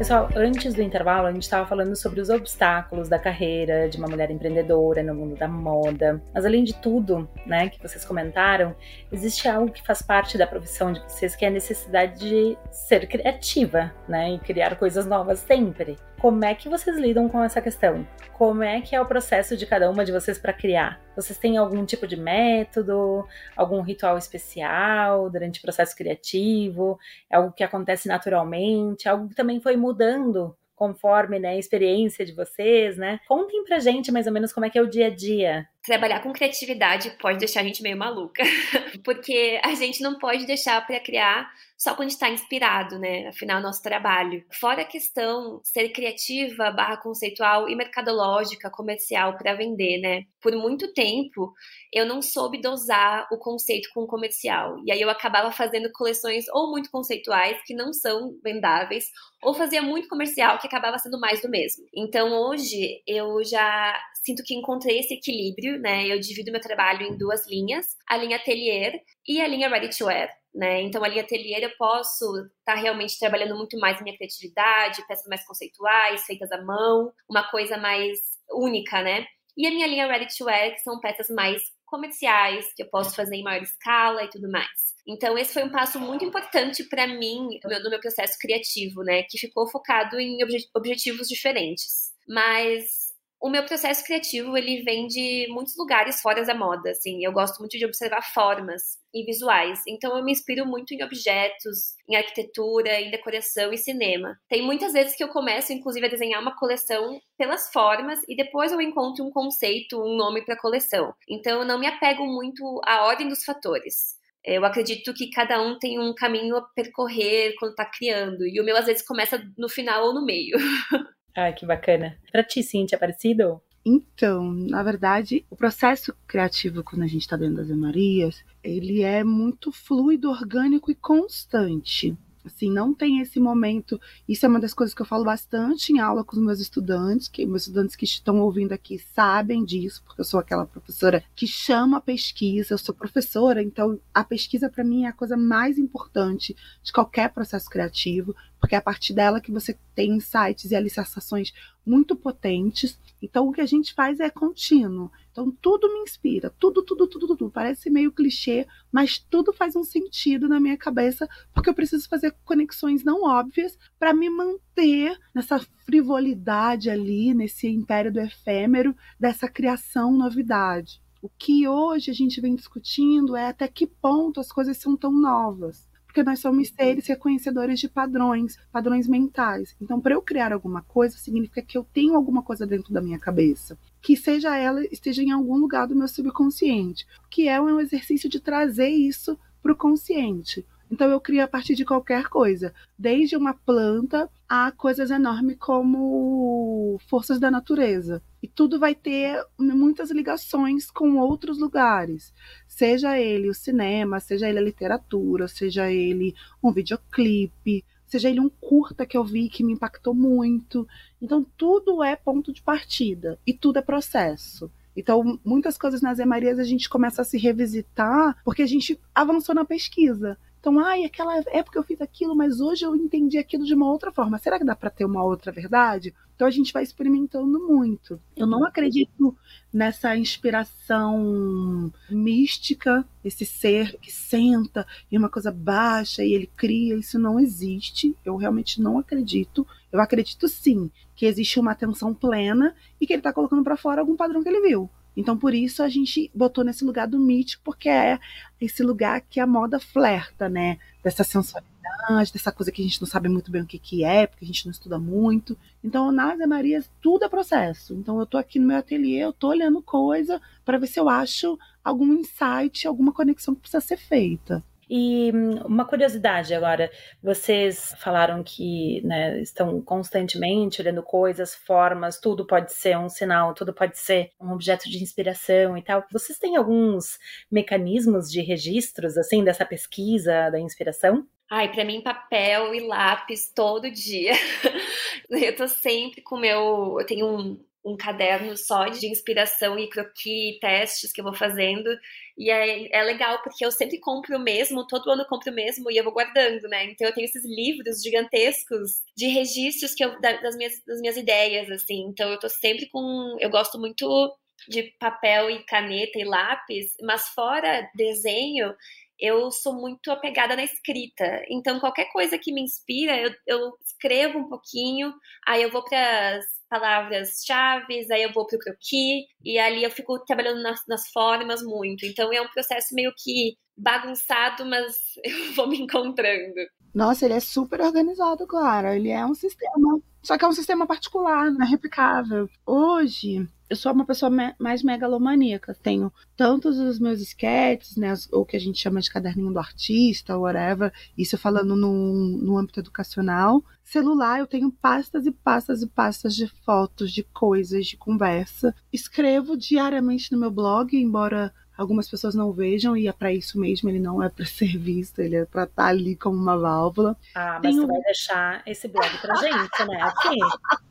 Pessoal, antes do intervalo, a gente estava falando sobre os obstáculos da carreira de uma mulher empreendedora no mundo da moda. Mas além de tudo, né, que vocês comentaram, existe algo que faz parte da profissão de vocês, que é a necessidade de ser criativa, né, e criar coisas novas sempre. Como é que vocês lidam com essa questão? Como é que é o processo de cada uma de vocês para criar? Vocês têm algum tipo de método, algum ritual especial durante o processo criativo? É algo que acontece naturalmente? Algo que também foi mudando conforme né, a experiência de vocês, né? Contem pra gente mais ou menos como é que é o dia a dia trabalhar com criatividade pode deixar a gente meio maluca, porque a gente não pode deixar para criar só quando está inspirado, né? Afinal, é nosso trabalho. Fora a questão ser criativa, barra conceitual e mercadológica, comercial para vender, né? Por muito tempo, eu não soube dosar o conceito com o comercial. E aí eu acabava fazendo coleções ou muito conceituais, que não são vendáveis, ou fazia muito comercial, que acabava sendo mais do mesmo. Então, hoje, eu já sinto que encontrei esse equilíbrio, né? Eu divido meu trabalho em duas linhas, a linha atelier e a linha ready to wear. Né? Então, a linha atelier eu posso estar tá realmente trabalhando muito mais minha criatividade, peças mais conceituais, feitas à mão, uma coisa mais única, né? E a minha linha ready to wear, que são peças mais comerciais, que eu posso fazer em maior escala e tudo mais. Então, esse foi um passo muito importante para mim no meu, no meu, processo criativo, né? Que ficou focado em objetivos diferentes. Mas o meu processo criativo ele vem de muitos lugares fora da moda, assim. Eu gosto muito de observar formas e visuais. Então eu me inspiro muito em objetos, em arquitetura, em decoração e cinema. Tem muitas vezes que eu começo inclusive a desenhar uma coleção pelas formas e depois eu encontro um conceito, um nome para a coleção. Então eu não me apego muito à ordem dos fatores. Eu acredito que cada um tem um caminho a percorrer quando está criando. E o meu às vezes começa no final ou no meio. Ai, que bacana. Pra ti, Cintia, é parecido? Então, na verdade, o processo criativo quando a gente está dentro das Marias, ele é muito fluido, orgânico e constante. Assim, não tem esse momento. Isso é uma das coisas que eu falo bastante em aula com os meus estudantes, que meus estudantes que estão ouvindo aqui sabem disso, porque eu sou aquela professora que chama a pesquisa, eu sou professora, então a pesquisa para mim é a coisa mais importante de qualquer processo criativo, porque é a partir dela que você tem insights e alicerçações muito potentes. Então, o que a gente faz é contínuo. Então, tudo me inspira, tudo, tudo, tudo, tudo. Parece meio clichê, mas tudo faz um sentido na minha cabeça, porque eu preciso fazer conexões não óbvias para me manter nessa frivolidade ali, nesse império do efêmero, dessa criação novidade. O que hoje a gente vem discutindo é até que ponto as coisas são tão novas porque nós somos seres reconhecedores de padrões, padrões mentais. Então, para eu criar alguma coisa, significa que eu tenho alguma coisa dentro da minha cabeça, que seja ela esteja em algum lugar do meu subconsciente, que é um exercício de trazer isso para o consciente. Então eu crio a partir de qualquer coisa, desde uma planta a coisas enormes como forças da natureza. E tudo vai ter muitas ligações com outros lugares, seja ele o cinema, seja ele a literatura, seja ele um videoclipe, seja ele um curta que eu vi que me impactou muito. Então tudo é ponto de partida e tudo é processo. Então, muitas coisas nas Marias a gente começa a se revisitar porque a gente avançou na pesquisa. Então, ai, aquela época eu fiz aquilo, mas hoje eu entendi aquilo de uma outra forma. Será que dá para ter uma outra verdade? Então a gente vai experimentando muito. Eu não acredito nessa inspiração mística, esse ser que senta e uma coisa baixa e ele cria. Isso não existe. Eu realmente não acredito. Eu acredito sim que existe uma atenção plena e que ele está colocando para fora algum padrão que ele viu. Então, por isso a gente botou nesse lugar do mítico, porque é esse lugar que a moda flerta, né? Dessa sensualidade, dessa coisa que a gente não sabe muito bem o que, que é, porque a gente não estuda muito. Então, na Ave Maria, tudo é processo. Então, eu tô aqui no meu ateliê, eu tô olhando coisa para ver se eu acho algum insight, alguma conexão que precisa ser feita. E hum, uma curiosidade agora, vocês falaram que né, estão constantemente olhando coisas, formas, tudo pode ser um sinal, tudo pode ser um objeto de inspiração e tal. Vocês têm alguns mecanismos de registros assim dessa pesquisa da inspiração? Ai, para mim papel e lápis todo dia. eu tô sempre com meu, eu tenho um um caderno só de inspiração e croquis, testes que eu vou fazendo. E é, é legal, porque eu sempre compro o mesmo, todo ano eu compro o mesmo e eu vou guardando, né? Então eu tenho esses livros gigantescos de registros que eu, das, minhas, das minhas ideias, assim. Então eu tô sempre com. Eu gosto muito de papel e caneta e lápis, mas fora desenho, eu sou muito apegada na escrita. Então, qualquer coisa que me inspira, eu, eu escrevo um pouquinho, aí eu vou para palavras-chave, aí eu vou pro croquis, e ali eu fico trabalhando nas, nas formas muito. Então é um processo meio que bagunçado, mas eu vou me encontrando. Nossa, ele é super organizado, Clara. Ele é um sistema. Só que é um sistema particular, não é replicável. Hoje, eu sou uma pessoa me mais megalomaníaca. Tenho tantos os meus sketches, né, o que a gente chama de caderninho do artista, whatever, isso falando no, no âmbito educacional. Celular, eu tenho pastas e pastas e pastas de fotos, de coisas, de conversa. Escrevo diariamente no meu blog, embora algumas pessoas não vejam e é para isso mesmo, ele não é para ser visto, ele é para estar tá ali como uma válvula. Ah, mas Tem você um... vai deixar esse blog pra gente, né? Aqui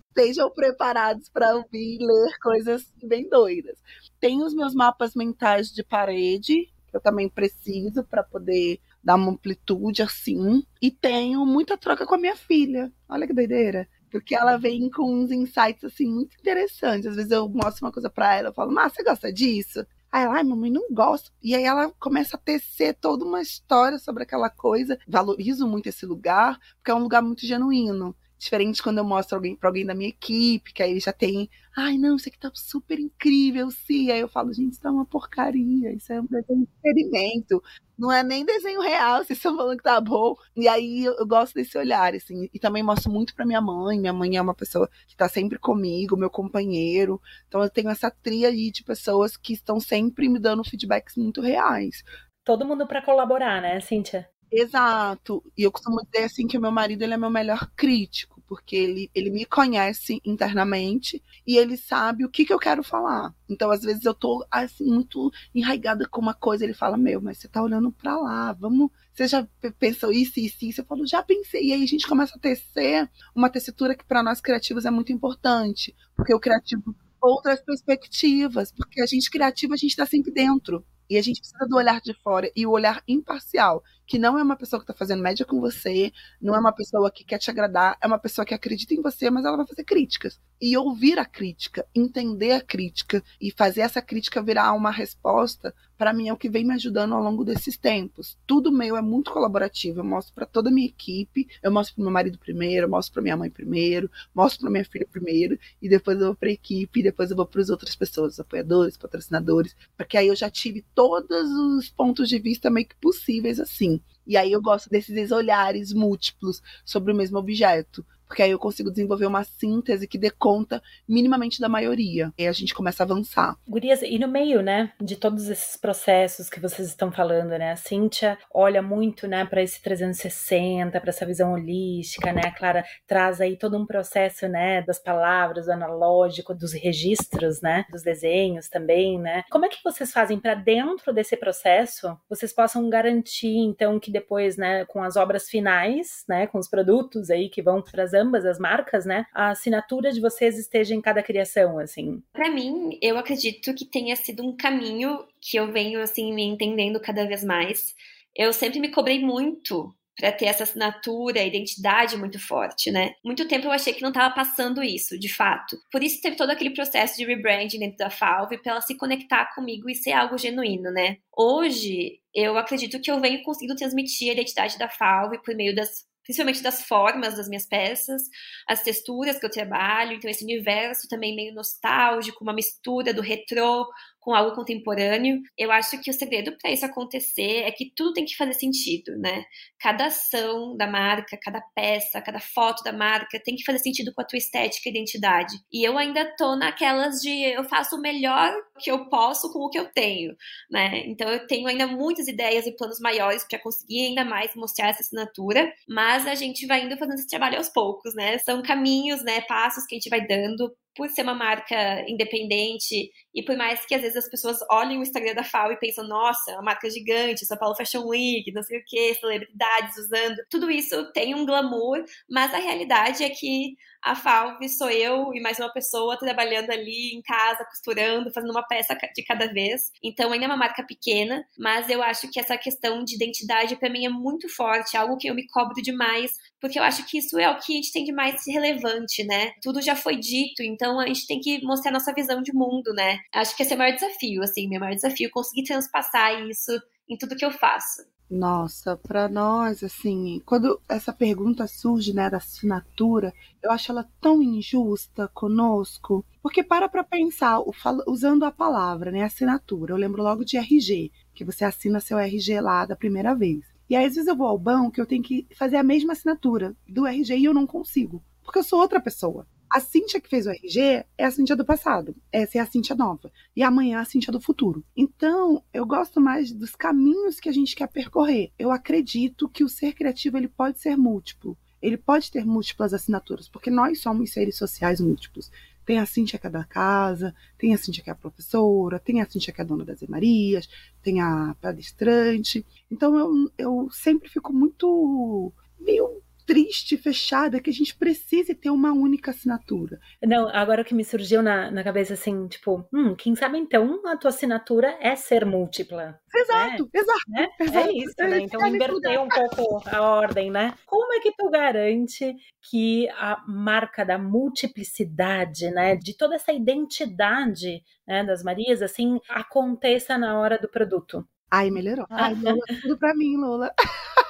estejam preparados para ouvir e ler coisas bem doidas. Tem os meus mapas mentais de parede, que eu também preciso para poder dar uma amplitude assim. E tenho muita troca com a minha filha. Olha que doideira. Porque ela vem com uns insights assim muito interessantes. Às vezes eu mostro uma coisa para ela, eu falo: "Mas você gosta disso?" Aí ela, ai, mamãe, não gosto. E aí ela começa a tecer toda uma história sobre aquela coisa. Valorizo muito esse lugar, porque é um lugar muito genuíno. Diferente quando eu mostro alguém para alguém da minha equipe, que aí ele já tem, ai não, isso aqui tá super incrível, sim. Aí eu falo, gente, isso tá uma porcaria, isso é um desenho de experimento. Não é nem desenho real, vocês estão falando que tá bom. E aí eu, eu gosto desse olhar, assim. E também mostro muito para minha mãe. Minha mãe é uma pessoa que tá sempre comigo, meu companheiro. Então eu tenho essa tríade de pessoas que estão sempre me dando feedbacks muito reais. Todo mundo para colaborar, né, Cíntia? Exato. E eu costumo dizer assim que o meu marido ele é meu melhor crítico, porque ele, ele me conhece internamente e ele sabe o que, que eu quero falar. Então, às vezes, eu tô assim, muito enraigada com uma coisa, ele fala, meu, mas você tá olhando para lá, vamos. Você já pensou isso, isso, isso? Eu falo, já pensei. E aí a gente começa a tecer uma tessitura que para nós criativos é muito importante. Porque o criativo outras perspectivas, porque a gente criativa, a gente está sempre dentro. E a gente precisa do olhar de fora e o olhar imparcial, que não é uma pessoa que está fazendo média com você, não é uma pessoa que quer te agradar, é uma pessoa que acredita em você, mas ela vai fazer críticas. E ouvir a crítica, entender a crítica e fazer essa crítica virar uma resposta, para mim é o que vem me ajudando ao longo desses tempos. Tudo meu é muito colaborativo. Eu mostro para toda a minha equipe, eu mostro para meu marido primeiro, eu mostro para minha mãe primeiro, mostro para minha filha primeiro, e depois eu vou para a equipe, e depois eu vou para as outras pessoas, apoiadores, patrocinadores, porque aí eu já tive todos os pontos de vista meio que possíveis assim. E aí eu gosto desses olhares múltiplos sobre o mesmo objeto porque aí eu consigo desenvolver uma síntese que dê conta minimamente da maioria. E a gente começa a avançar. Gurias, e no meio, né, de todos esses processos que vocês estão falando, né, a Cíntia olha muito, né, para esse 360, para essa visão holística, né, a Clara traz aí todo um processo, né, das palavras, do analógico, dos registros, né, dos desenhos também, né. Como é que vocês fazem para dentro desse processo, vocês possam garantir, então, que depois, né, com as obras finais, né, com os produtos aí que vão trazer ambas as marcas, né? A assinatura de vocês esteja em cada criação, assim. Para mim, eu acredito que tenha sido um caminho que eu venho assim me entendendo cada vez mais. eu sempre me cobrei muito para ter essa assinatura, identidade muito forte, né? Muito tempo eu achei que não estava passando isso, de fato. Por isso teve todo aquele processo de rebranding dentro da Falve, para ela se conectar comigo e ser algo genuíno, né? Hoje, eu acredito que eu venho conseguindo transmitir a identidade da Falve por meio das principalmente das formas das minhas peças, as texturas que eu trabalho, então esse universo também meio nostálgico, uma mistura do retrô com algo contemporâneo. Eu acho que o segredo para isso acontecer é que tudo tem que fazer sentido, né? Cada ação da marca, cada peça, cada foto da marca tem que fazer sentido com a tua estética e identidade. E eu ainda tô naquelas de eu faço o melhor que eu posso com o que eu tenho, né? Então eu tenho ainda muitas ideias e planos maiores para conseguir ainda mais mostrar essa assinatura, mas a gente vai indo fazendo esse trabalho aos poucos, né? São caminhos, né, passos que a gente vai dando por ser uma marca independente e por mais que às vezes as pessoas olhem o Instagram da FAO e pensam, nossa, é uma marca gigante, São Paulo Fashion Week, não sei o que, celebridades usando, tudo isso tem um glamour, mas a realidade é que a Falve sou eu e mais uma pessoa trabalhando ali em casa, costurando, fazendo uma peça de cada vez. Então ainda é uma marca pequena, mas eu acho que essa questão de identidade para mim é muito forte, algo que eu me cobro demais, porque eu acho que isso é o que a gente tem de mais relevante, né? Tudo já foi dito, então a gente tem que mostrar nossa visão de mundo, né? Acho que esse é o maior desafio, assim, meu maior desafio é conseguir transpassar isso em tudo que eu faço. Nossa, para nós, assim, quando essa pergunta surge, né, da assinatura, eu acho ela tão injusta conosco, porque para para pensar, usando a palavra, né, assinatura, eu lembro logo de RG, que você assina seu RG lá da primeira vez. E aí, às vezes eu vou ao banco eu tenho que fazer a mesma assinatura do RG e eu não consigo, porque eu sou outra pessoa. A Cíntia que fez o RG é a Cíntia do passado. Essa é a Cíntia nova. E amanhã é a Cíntia do futuro. Então, eu gosto mais dos caminhos que a gente quer percorrer. Eu acredito que o ser criativo ele pode ser múltiplo. Ele pode ter múltiplas assinaturas, porque nós somos seres sociais múltiplos. Tem a Cíntia que é da casa, tem a Cíntia que é a professora, tem a Cíntia que é dona das Marias, tem a palestrante. Então eu, eu sempre fico muito meio triste, fechada, que a gente precise ter uma única assinatura. Não, agora que me surgiu na, na cabeça assim, tipo, hum, quem sabe então a tua assinatura é ser múltipla. Exato, né? exato, né? exato. É isso, né? Então inverter um pouco a ordem, né? Como é que tu garante que a marca da multiplicidade, né, de toda essa identidade né, das Marias, assim, aconteça na hora do produto? Ai, melhorou. Ai, Lola, tudo pra mim, Lola.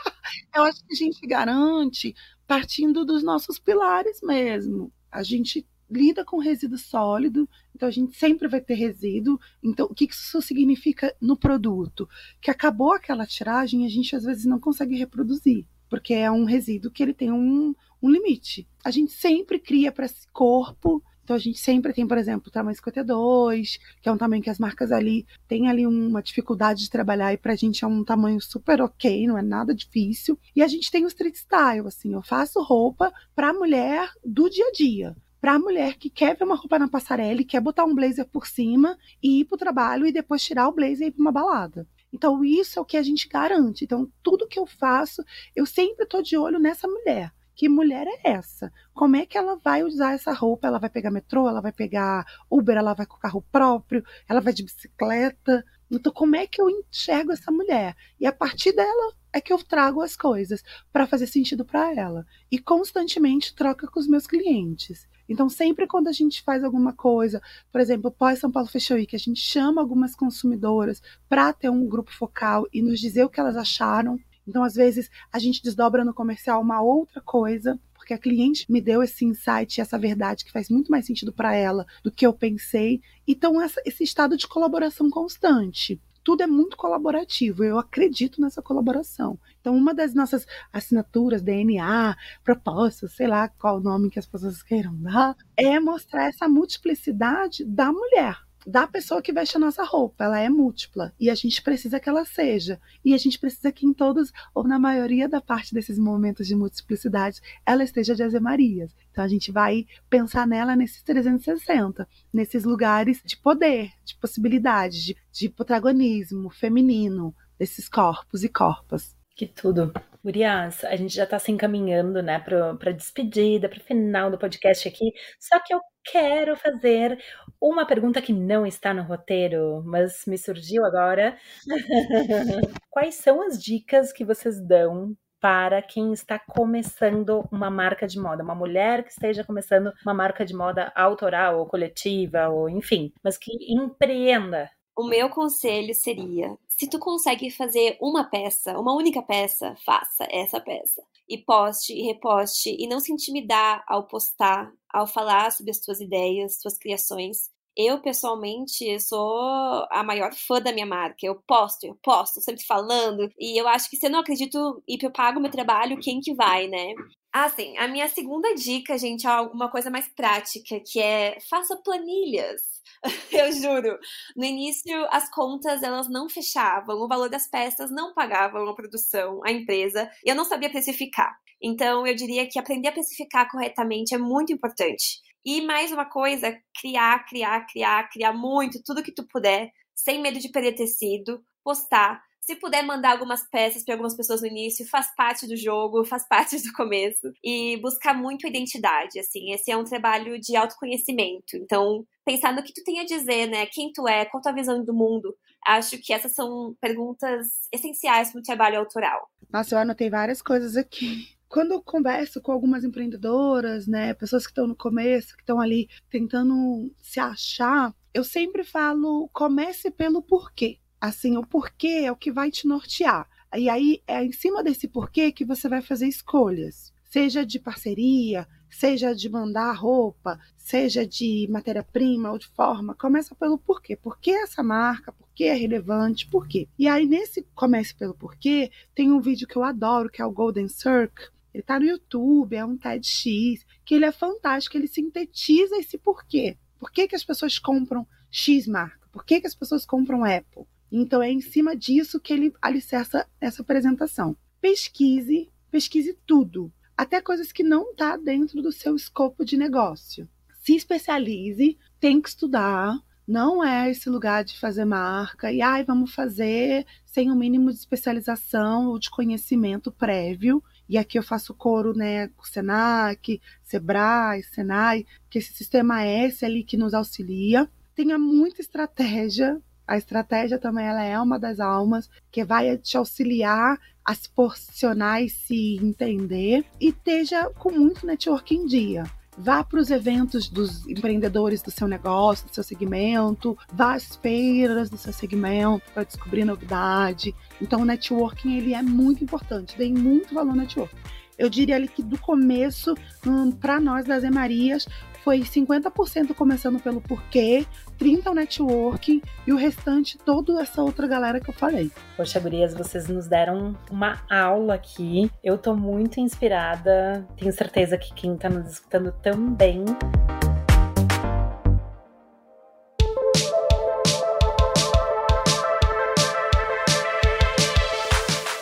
Eu acho que a gente garante partindo dos nossos pilares mesmo. A gente lida com resíduo sólido, então a gente sempre vai ter resíduo. Então, o que isso significa no produto? Que acabou aquela tiragem, a gente às vezes não consegue reproduzir, porque é um resíduo que ele tem um, um limite. A gente sempre cria para esse corpo então a gente sempre tem, por exemplo, o tamanho 52, que é um tamanho que as marcas ali têm ali uma dificuldade de trabalhar e pra gente é um tamanho super ok, não é nada difícil. E a gente tem o street style, assim, eu faço roupa pra mulher do dia a dia para a mulher que quer ver uma roupa na passarela e quer botar um blazer por cima e ir para o trabalho e depois tirar o blazer e ir para uma balada. Então, isso é o que a gente garante. Então, tudo que eu faço, eu sempre estou de olho nessa mulher que mulher é essa? Como é que ela vai usar essa roupa? Ela vai pegar metrô, ela vai pegar Uber, ela vai com carro próprio, ela vai de bicicleta. Então, como é que eu enxergo essa mulher? E a partir dela é que eu trago as coisas para fazer sentido para ela. E constantemente troca com os meus clientes. Então, sempre quando a gente faz alguma coisa, por exemplo, pós São Paulo Fashion Week, a gente chama algumas consumidoras para ter um grupo focal e nos dizer o que elas acharam então, às vezes, a gente desdobra no comercial uma outra coisa, porque a cliente me deu esse insight, essa verdade que faz muito mais sentido para ela do que eu pensei. Então, essa, esse estado de colaboração constante. Tudo é muito colaborativo, eu acredito nessa colaboração. Então, uma das nossas assinaturas, DNA, propósitos, sei lá qual o nome que as pessoas queiram dar, é mostrar essa multiplicidade da mulher da pessoa que veste a nossa roupa. Ela é múltipla e a gente precisa que ela seja. E a gente precisa que em todos, ou na maioria da parte desses momentos de multiplicidade, ela esteja de Ave Marias. Então a gente vai pensar nela nesses 360, nesses lugares de poder, de possibilidade, de, de protagonismo feminino desses corpos e corpas. Que tudo. Urias, a gente já está se encaminhando, né, para despedida, para o final do podcast aqui. Só que eu quero fazer uma pergunta que não está no roteiro, mas me surgiu agora. Quais são as dicas que vocês dão para quem está começando uma marca de moda, uma mulher que esteja começando uma marca de moda autoral ou coletiva ou enfim, mas que empreenda o meu conselho seria: se tu consegue fazer uma peça, uma única peça, faça essa peça. E poste e reposte e não se intimidar ao postar, ao falar sobre as tuas ideias, tuas criações. Eu, pessoalmente, sou a maior fã da minha marca. Eu posto, eu posto, sempre falando. E eu acho que se eu não acredito e eu pago meu trabalho, quem que vai, né? Ah, sim. A minha segunda dica, gente, é alguma coisa mais prática, que é faça planilhas. eu juro. No início, as contas elas não fechavam, o valor das peças não pagavam a produção, a empresa, e eu não sabia precificar. Então, eu diria que aprender a precificar corretamente é muito importante. E mais uma coisa, criar, criar, criar, criar muito, tudo que tu puder, sem medo de perder tecido, postar, se puder mandar algumas peças para algumas pessoas no início, faz parte do jogo, faz parte do começo. E buscar muito identidade, assim. Esse é um trabalho de autoconhecimento. Então, pensar no que tu tem a dizer, né? Quem tu é, qual tua visão do mundo. Acho que essas são perguntas essenciais para o trabalho autoral. Nossa, eu anotei várias coisas aqui quando eu converso com algumas empreendedoras, né, pessoas que estão no começo, que estão ali tentando se achar, eu sempre falo: comece pelo porquê assim, o porquê é o que vai te nortear. E aí é em cima desse porquê que você vai fazer escolhas, seja de parceria, seja de mandar roupa, seja de matéria-prima ou de forma. Começa pelo porquê. Por que essa marca? Por que é relevante? Por quê? E aí nesse comece pelo porquê, tem um vídeo que eu adoro, que é o Golden Circle. Ele tá no YouTube, é um TEDx, que ele é fantástico, ele sintetiza esse porquê. Por que, que as pessoas compram X marca? Por que, que as pessoas compram Apple? Então é em cima disso que ele alicerça essa apresentação. Pesquise, pesquise tudo, até coisas que não está dentro do seu escopo de negócio. Se especialize, tem que estudar. Não é esse lugar de fazer marca e ai, vamos fazer sem o um mínimo de especialização ou de conhecimento prévio. E aqui eu faço coro, né, com Senac, Sebrae, Senai, que esse sistema é esse ali que nos auxilia. Tenha muita estratégia a estratégia também ela é uma das almas que vai te auxiliar a se posicionar e se entender e esteja com muito network em dia. Vá para os eventos dos empreendedores do seu negócio, do seu segmento, vá às feiras do seu segmento para descobrir novidade. Então, o networking ele é muito importante, tem muito valor no networking. Eu diria ali que do começo, hum, para nós das Emarias, foi 50% começando pelo porquê, 30% o networking e o restante toda essa outra galera que eu falei. Poxa, gurias, vocês nos deram uma aula aqui. Eu tô muito inspirada. Tenho certeza que quem tá nos escutando também.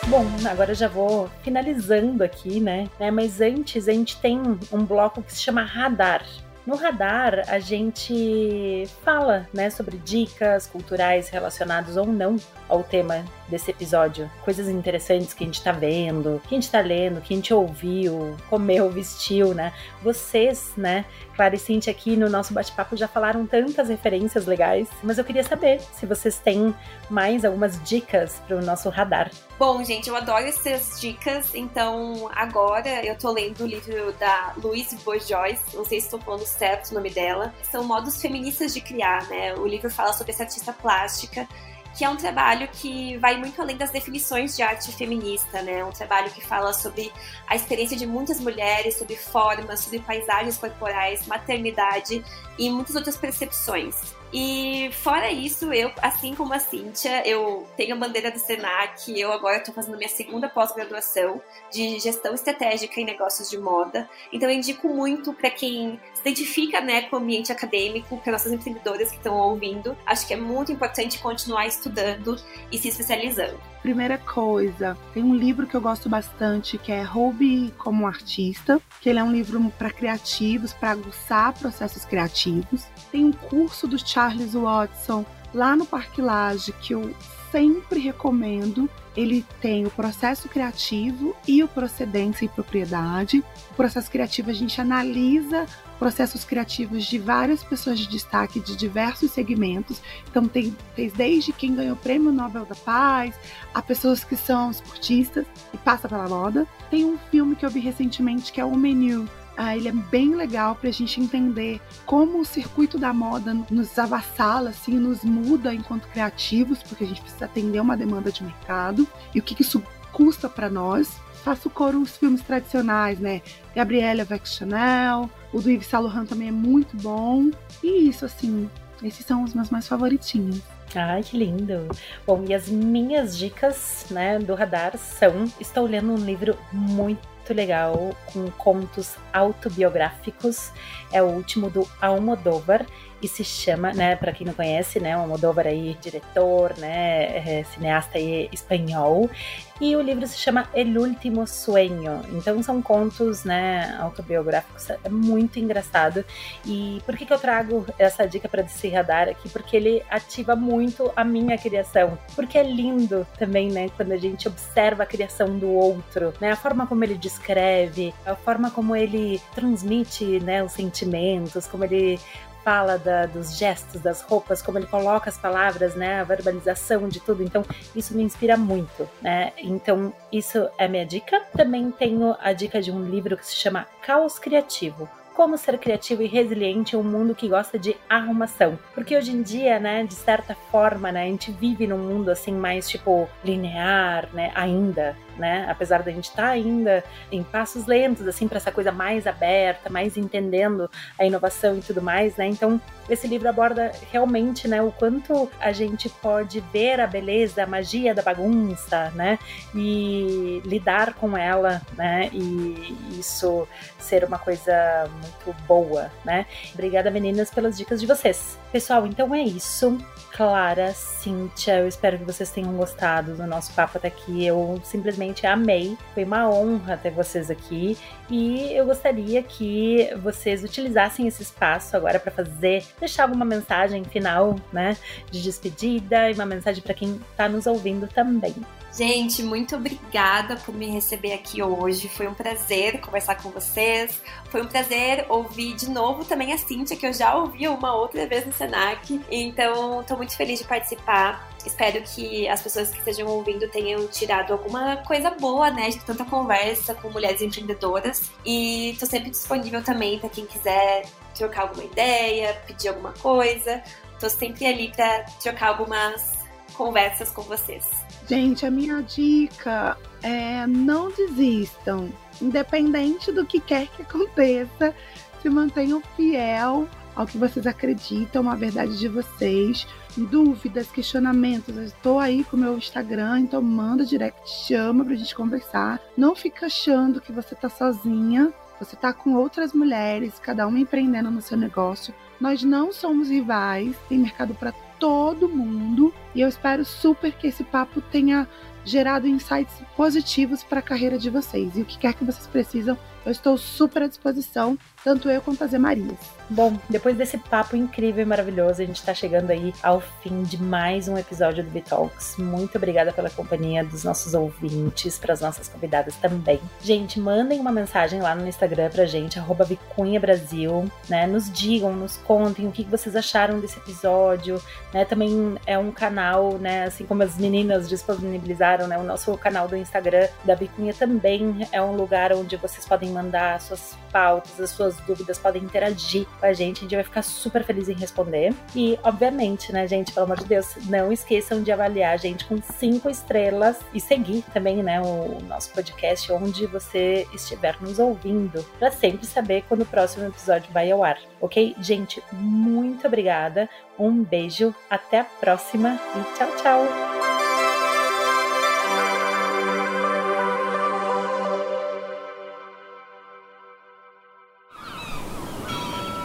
Bom, agora já vou finalizando aqui, né? Mas antes a gente tem um bloco que se chama Radar. No radar, a gente fala né, sobre dicas culturais relacionadas ou não ao tema desse episódio. Coisas interessantes que a gente tá vendo, que a gente tá lendo, que a gente ouviu, comeu, vestiu, né? Vocês, né, Clara e Cintia aqui no nosso bate-papo já falaram tantas referências legais, mas eu queria saber se vocês têm mais algumas dicas para o nosso radar. Bom, gente, eu adoro essas dicas, então agora eu tô lendo o livro da Louise Bourgeois, não sei se estou falando certo o nome dela, são modos feministas de criar, né? O livro fala sobre essa artista plástica que é um trabalho que vai muito além das definições de arte feminista, né? Um trabalho que fala sobre a experiência de muitas mulheres, sobre formas, sobre paisagens corporais, maternidade e muitas outras percepções. E fora isso, eu, assim como a Cíntia, eu tenho a bandeira do Senac, eu agora estou fazendo minha segunda pós-graduação de gestão estratégica em negócios de moda. Então eu indico muito para quem se identifica né, com o ambiente acadêmico, para nossas empreendedoras que estão ouvindo. Acho que é muito importante continuar estudando e se especializando. Primeira coisa, tem um livro que eu gosto bastante que é Hobby como Artista, que ele é um livro para criativos, para aguçar processos criativos. Tem um curso do Charles Watson lá no Parque Laje, que eu sempre recomendo. Ele tem o processo criativo e o procedência e propriedade. O processo criativo a gente analisa processos criativos de várias pessoas de destaque de diversos segmentos. Então tem, tem desde quem ganhou o Prêmio Nobel da Paz, a pessoas que são esportistas e passa pela moda. Tem um filme que eu vi recentemente que é o Menu, ah, ele é bem legal para a gente entender como o circuito da moda nos avassala, assim, nos muda enquanto criativos, porque a gente precisa atender uma demanda de mercado e o que, isso custa para nós. Faço coro os filmes tradicionais, né? Gabriela Vex Chanel, o do Yves Saint Laurent também é muito bom. E isso, assim, esses são os meus mais favoritinhos. Ai, que lindo! Bom, e as minhas dicas, né, do radar são: estou lendo um livro muito muito legal com contos autobiográficos. É o último do Almodóvar e se chama, né, para quem não conhece, né, o Almodóvar aí, diretor, né, é, cineasta aí espanhol, e o livro se chama El Último Sueño. Então são contos, né, autobiográficos, é muito engraçado. E por que que eu trago essa dica para esse radar aqui? Porque ele ativa muito a minha criação. Porque é lindo também, né, quando a gente observa a criação do outro, né, a forma como ele descreve, a forma como ele transmite, né, os sentimentos, como ele fala da, dos gestos, das roupas, como ele coloca as palavras, né, a verbalização de tudo. Então, isso me inspira muito, né? Então, isso é minha dica. Também tenho a dica de um livro que se chama Caos Criativo como ser criativo e resiliente em um mundo que gosta de arrumação. Porque hoje em dia, né, de certa forma, né, a gente vive num mundo assim mais tipo linear, né, ainda, né? Apesar da gente estar tá ainda em passos lentos, assim, para essa coisa mais aberta, mais entendendo a inovação e tudo mais, né? Então, esse livro aborda realmente, né, o quanto a gente pode ver a beleza, a magia da bagunça, né? E lidar com ela, né? E isso ser uma coisa muito boa, né? Obrigada, meninas, pelas dicas de vocês. Pessoal, então é isso. Clara, Cíntia, eu espero que vocês tenham gostado do nosso papo até aqui. Eu simplesmente amei. Foi uma honra ter vocês aqui. E eu gostaria que vocês utilizassem esse espaço agora para fazer, deixar alguma mensagem final, né? De despedida e uma mensagem para quem está nos ouvindo também. Gente, muito obrigada por me receber aqui hoje. Foi um prazer conversar com vocês. Foi um prazer ouvir de novo também a Cíntia, que eu já ouvi uma outra vez no Senac. Então, estou muito feliz de participar. Espero que as pessoas que estejam ouvindo tenham tirado alguma coisa boa, né, de tanta conversa com mulheres empreendedoras. E estou sempre disponível também para quem quiser trocar alguma ideia, pedir alguma coisa. Estou sempre ali para trocar algumas conversas com vocês. Gente, a minha dica é não desistam. Independente do que quer que aconteça, se mantenham fiel ao que vocês acreditam, à verdade de vocês. Dúvidas, questionamentos, eu estou aí com o meu Instagram, então manda direct, chama pra gente conversar. Não fica achando que você tá sozinha, você tá com outras mulheres, cada uma empreendendo no seu negócio. Nós não somos rivais, tem mercado para todo mundo. E eu espero super que esse papo tenha gerado insights positivos para a carreira de vocês. E o que quer que vocês precisam, eu estou super à disposição, tanto eu quanto a Zé Marias. Bom, depois desse papo incrível e maravilhoso, a gente está chegando aí ao fim de mais um episódio do Bitalks. Muito obrigada pela companhia dos nossos ouvintes, para as nossas convidadas também. Gente, mandem uma mensagem lá no Instagram pra gente, arroba Vicunha Brasil, né? Nos digam, nos contem o que vocês acharam desse episódio, né? Também é um canal, né? Assim como as meninas disponibilizaram, né? O nosso canal do Instagram da Vicunha também é um lugar onde vocês podem mandar suas pautas, as suas dúvidas, podem interagir com a gente, a gente vai ficar super feliz em responder. E, obviamente, né, gente, pelo amor de Deus, não esqueçam de avaliar a gente com cinco estrelas e seguir também, né, o nosso podcast onde você estiver nos ouvindo, para sempre saber quando o próximo episódio vai ao ar, ok? Gente, muito obrigada, um beijo, até a próxima e tchau, tchau!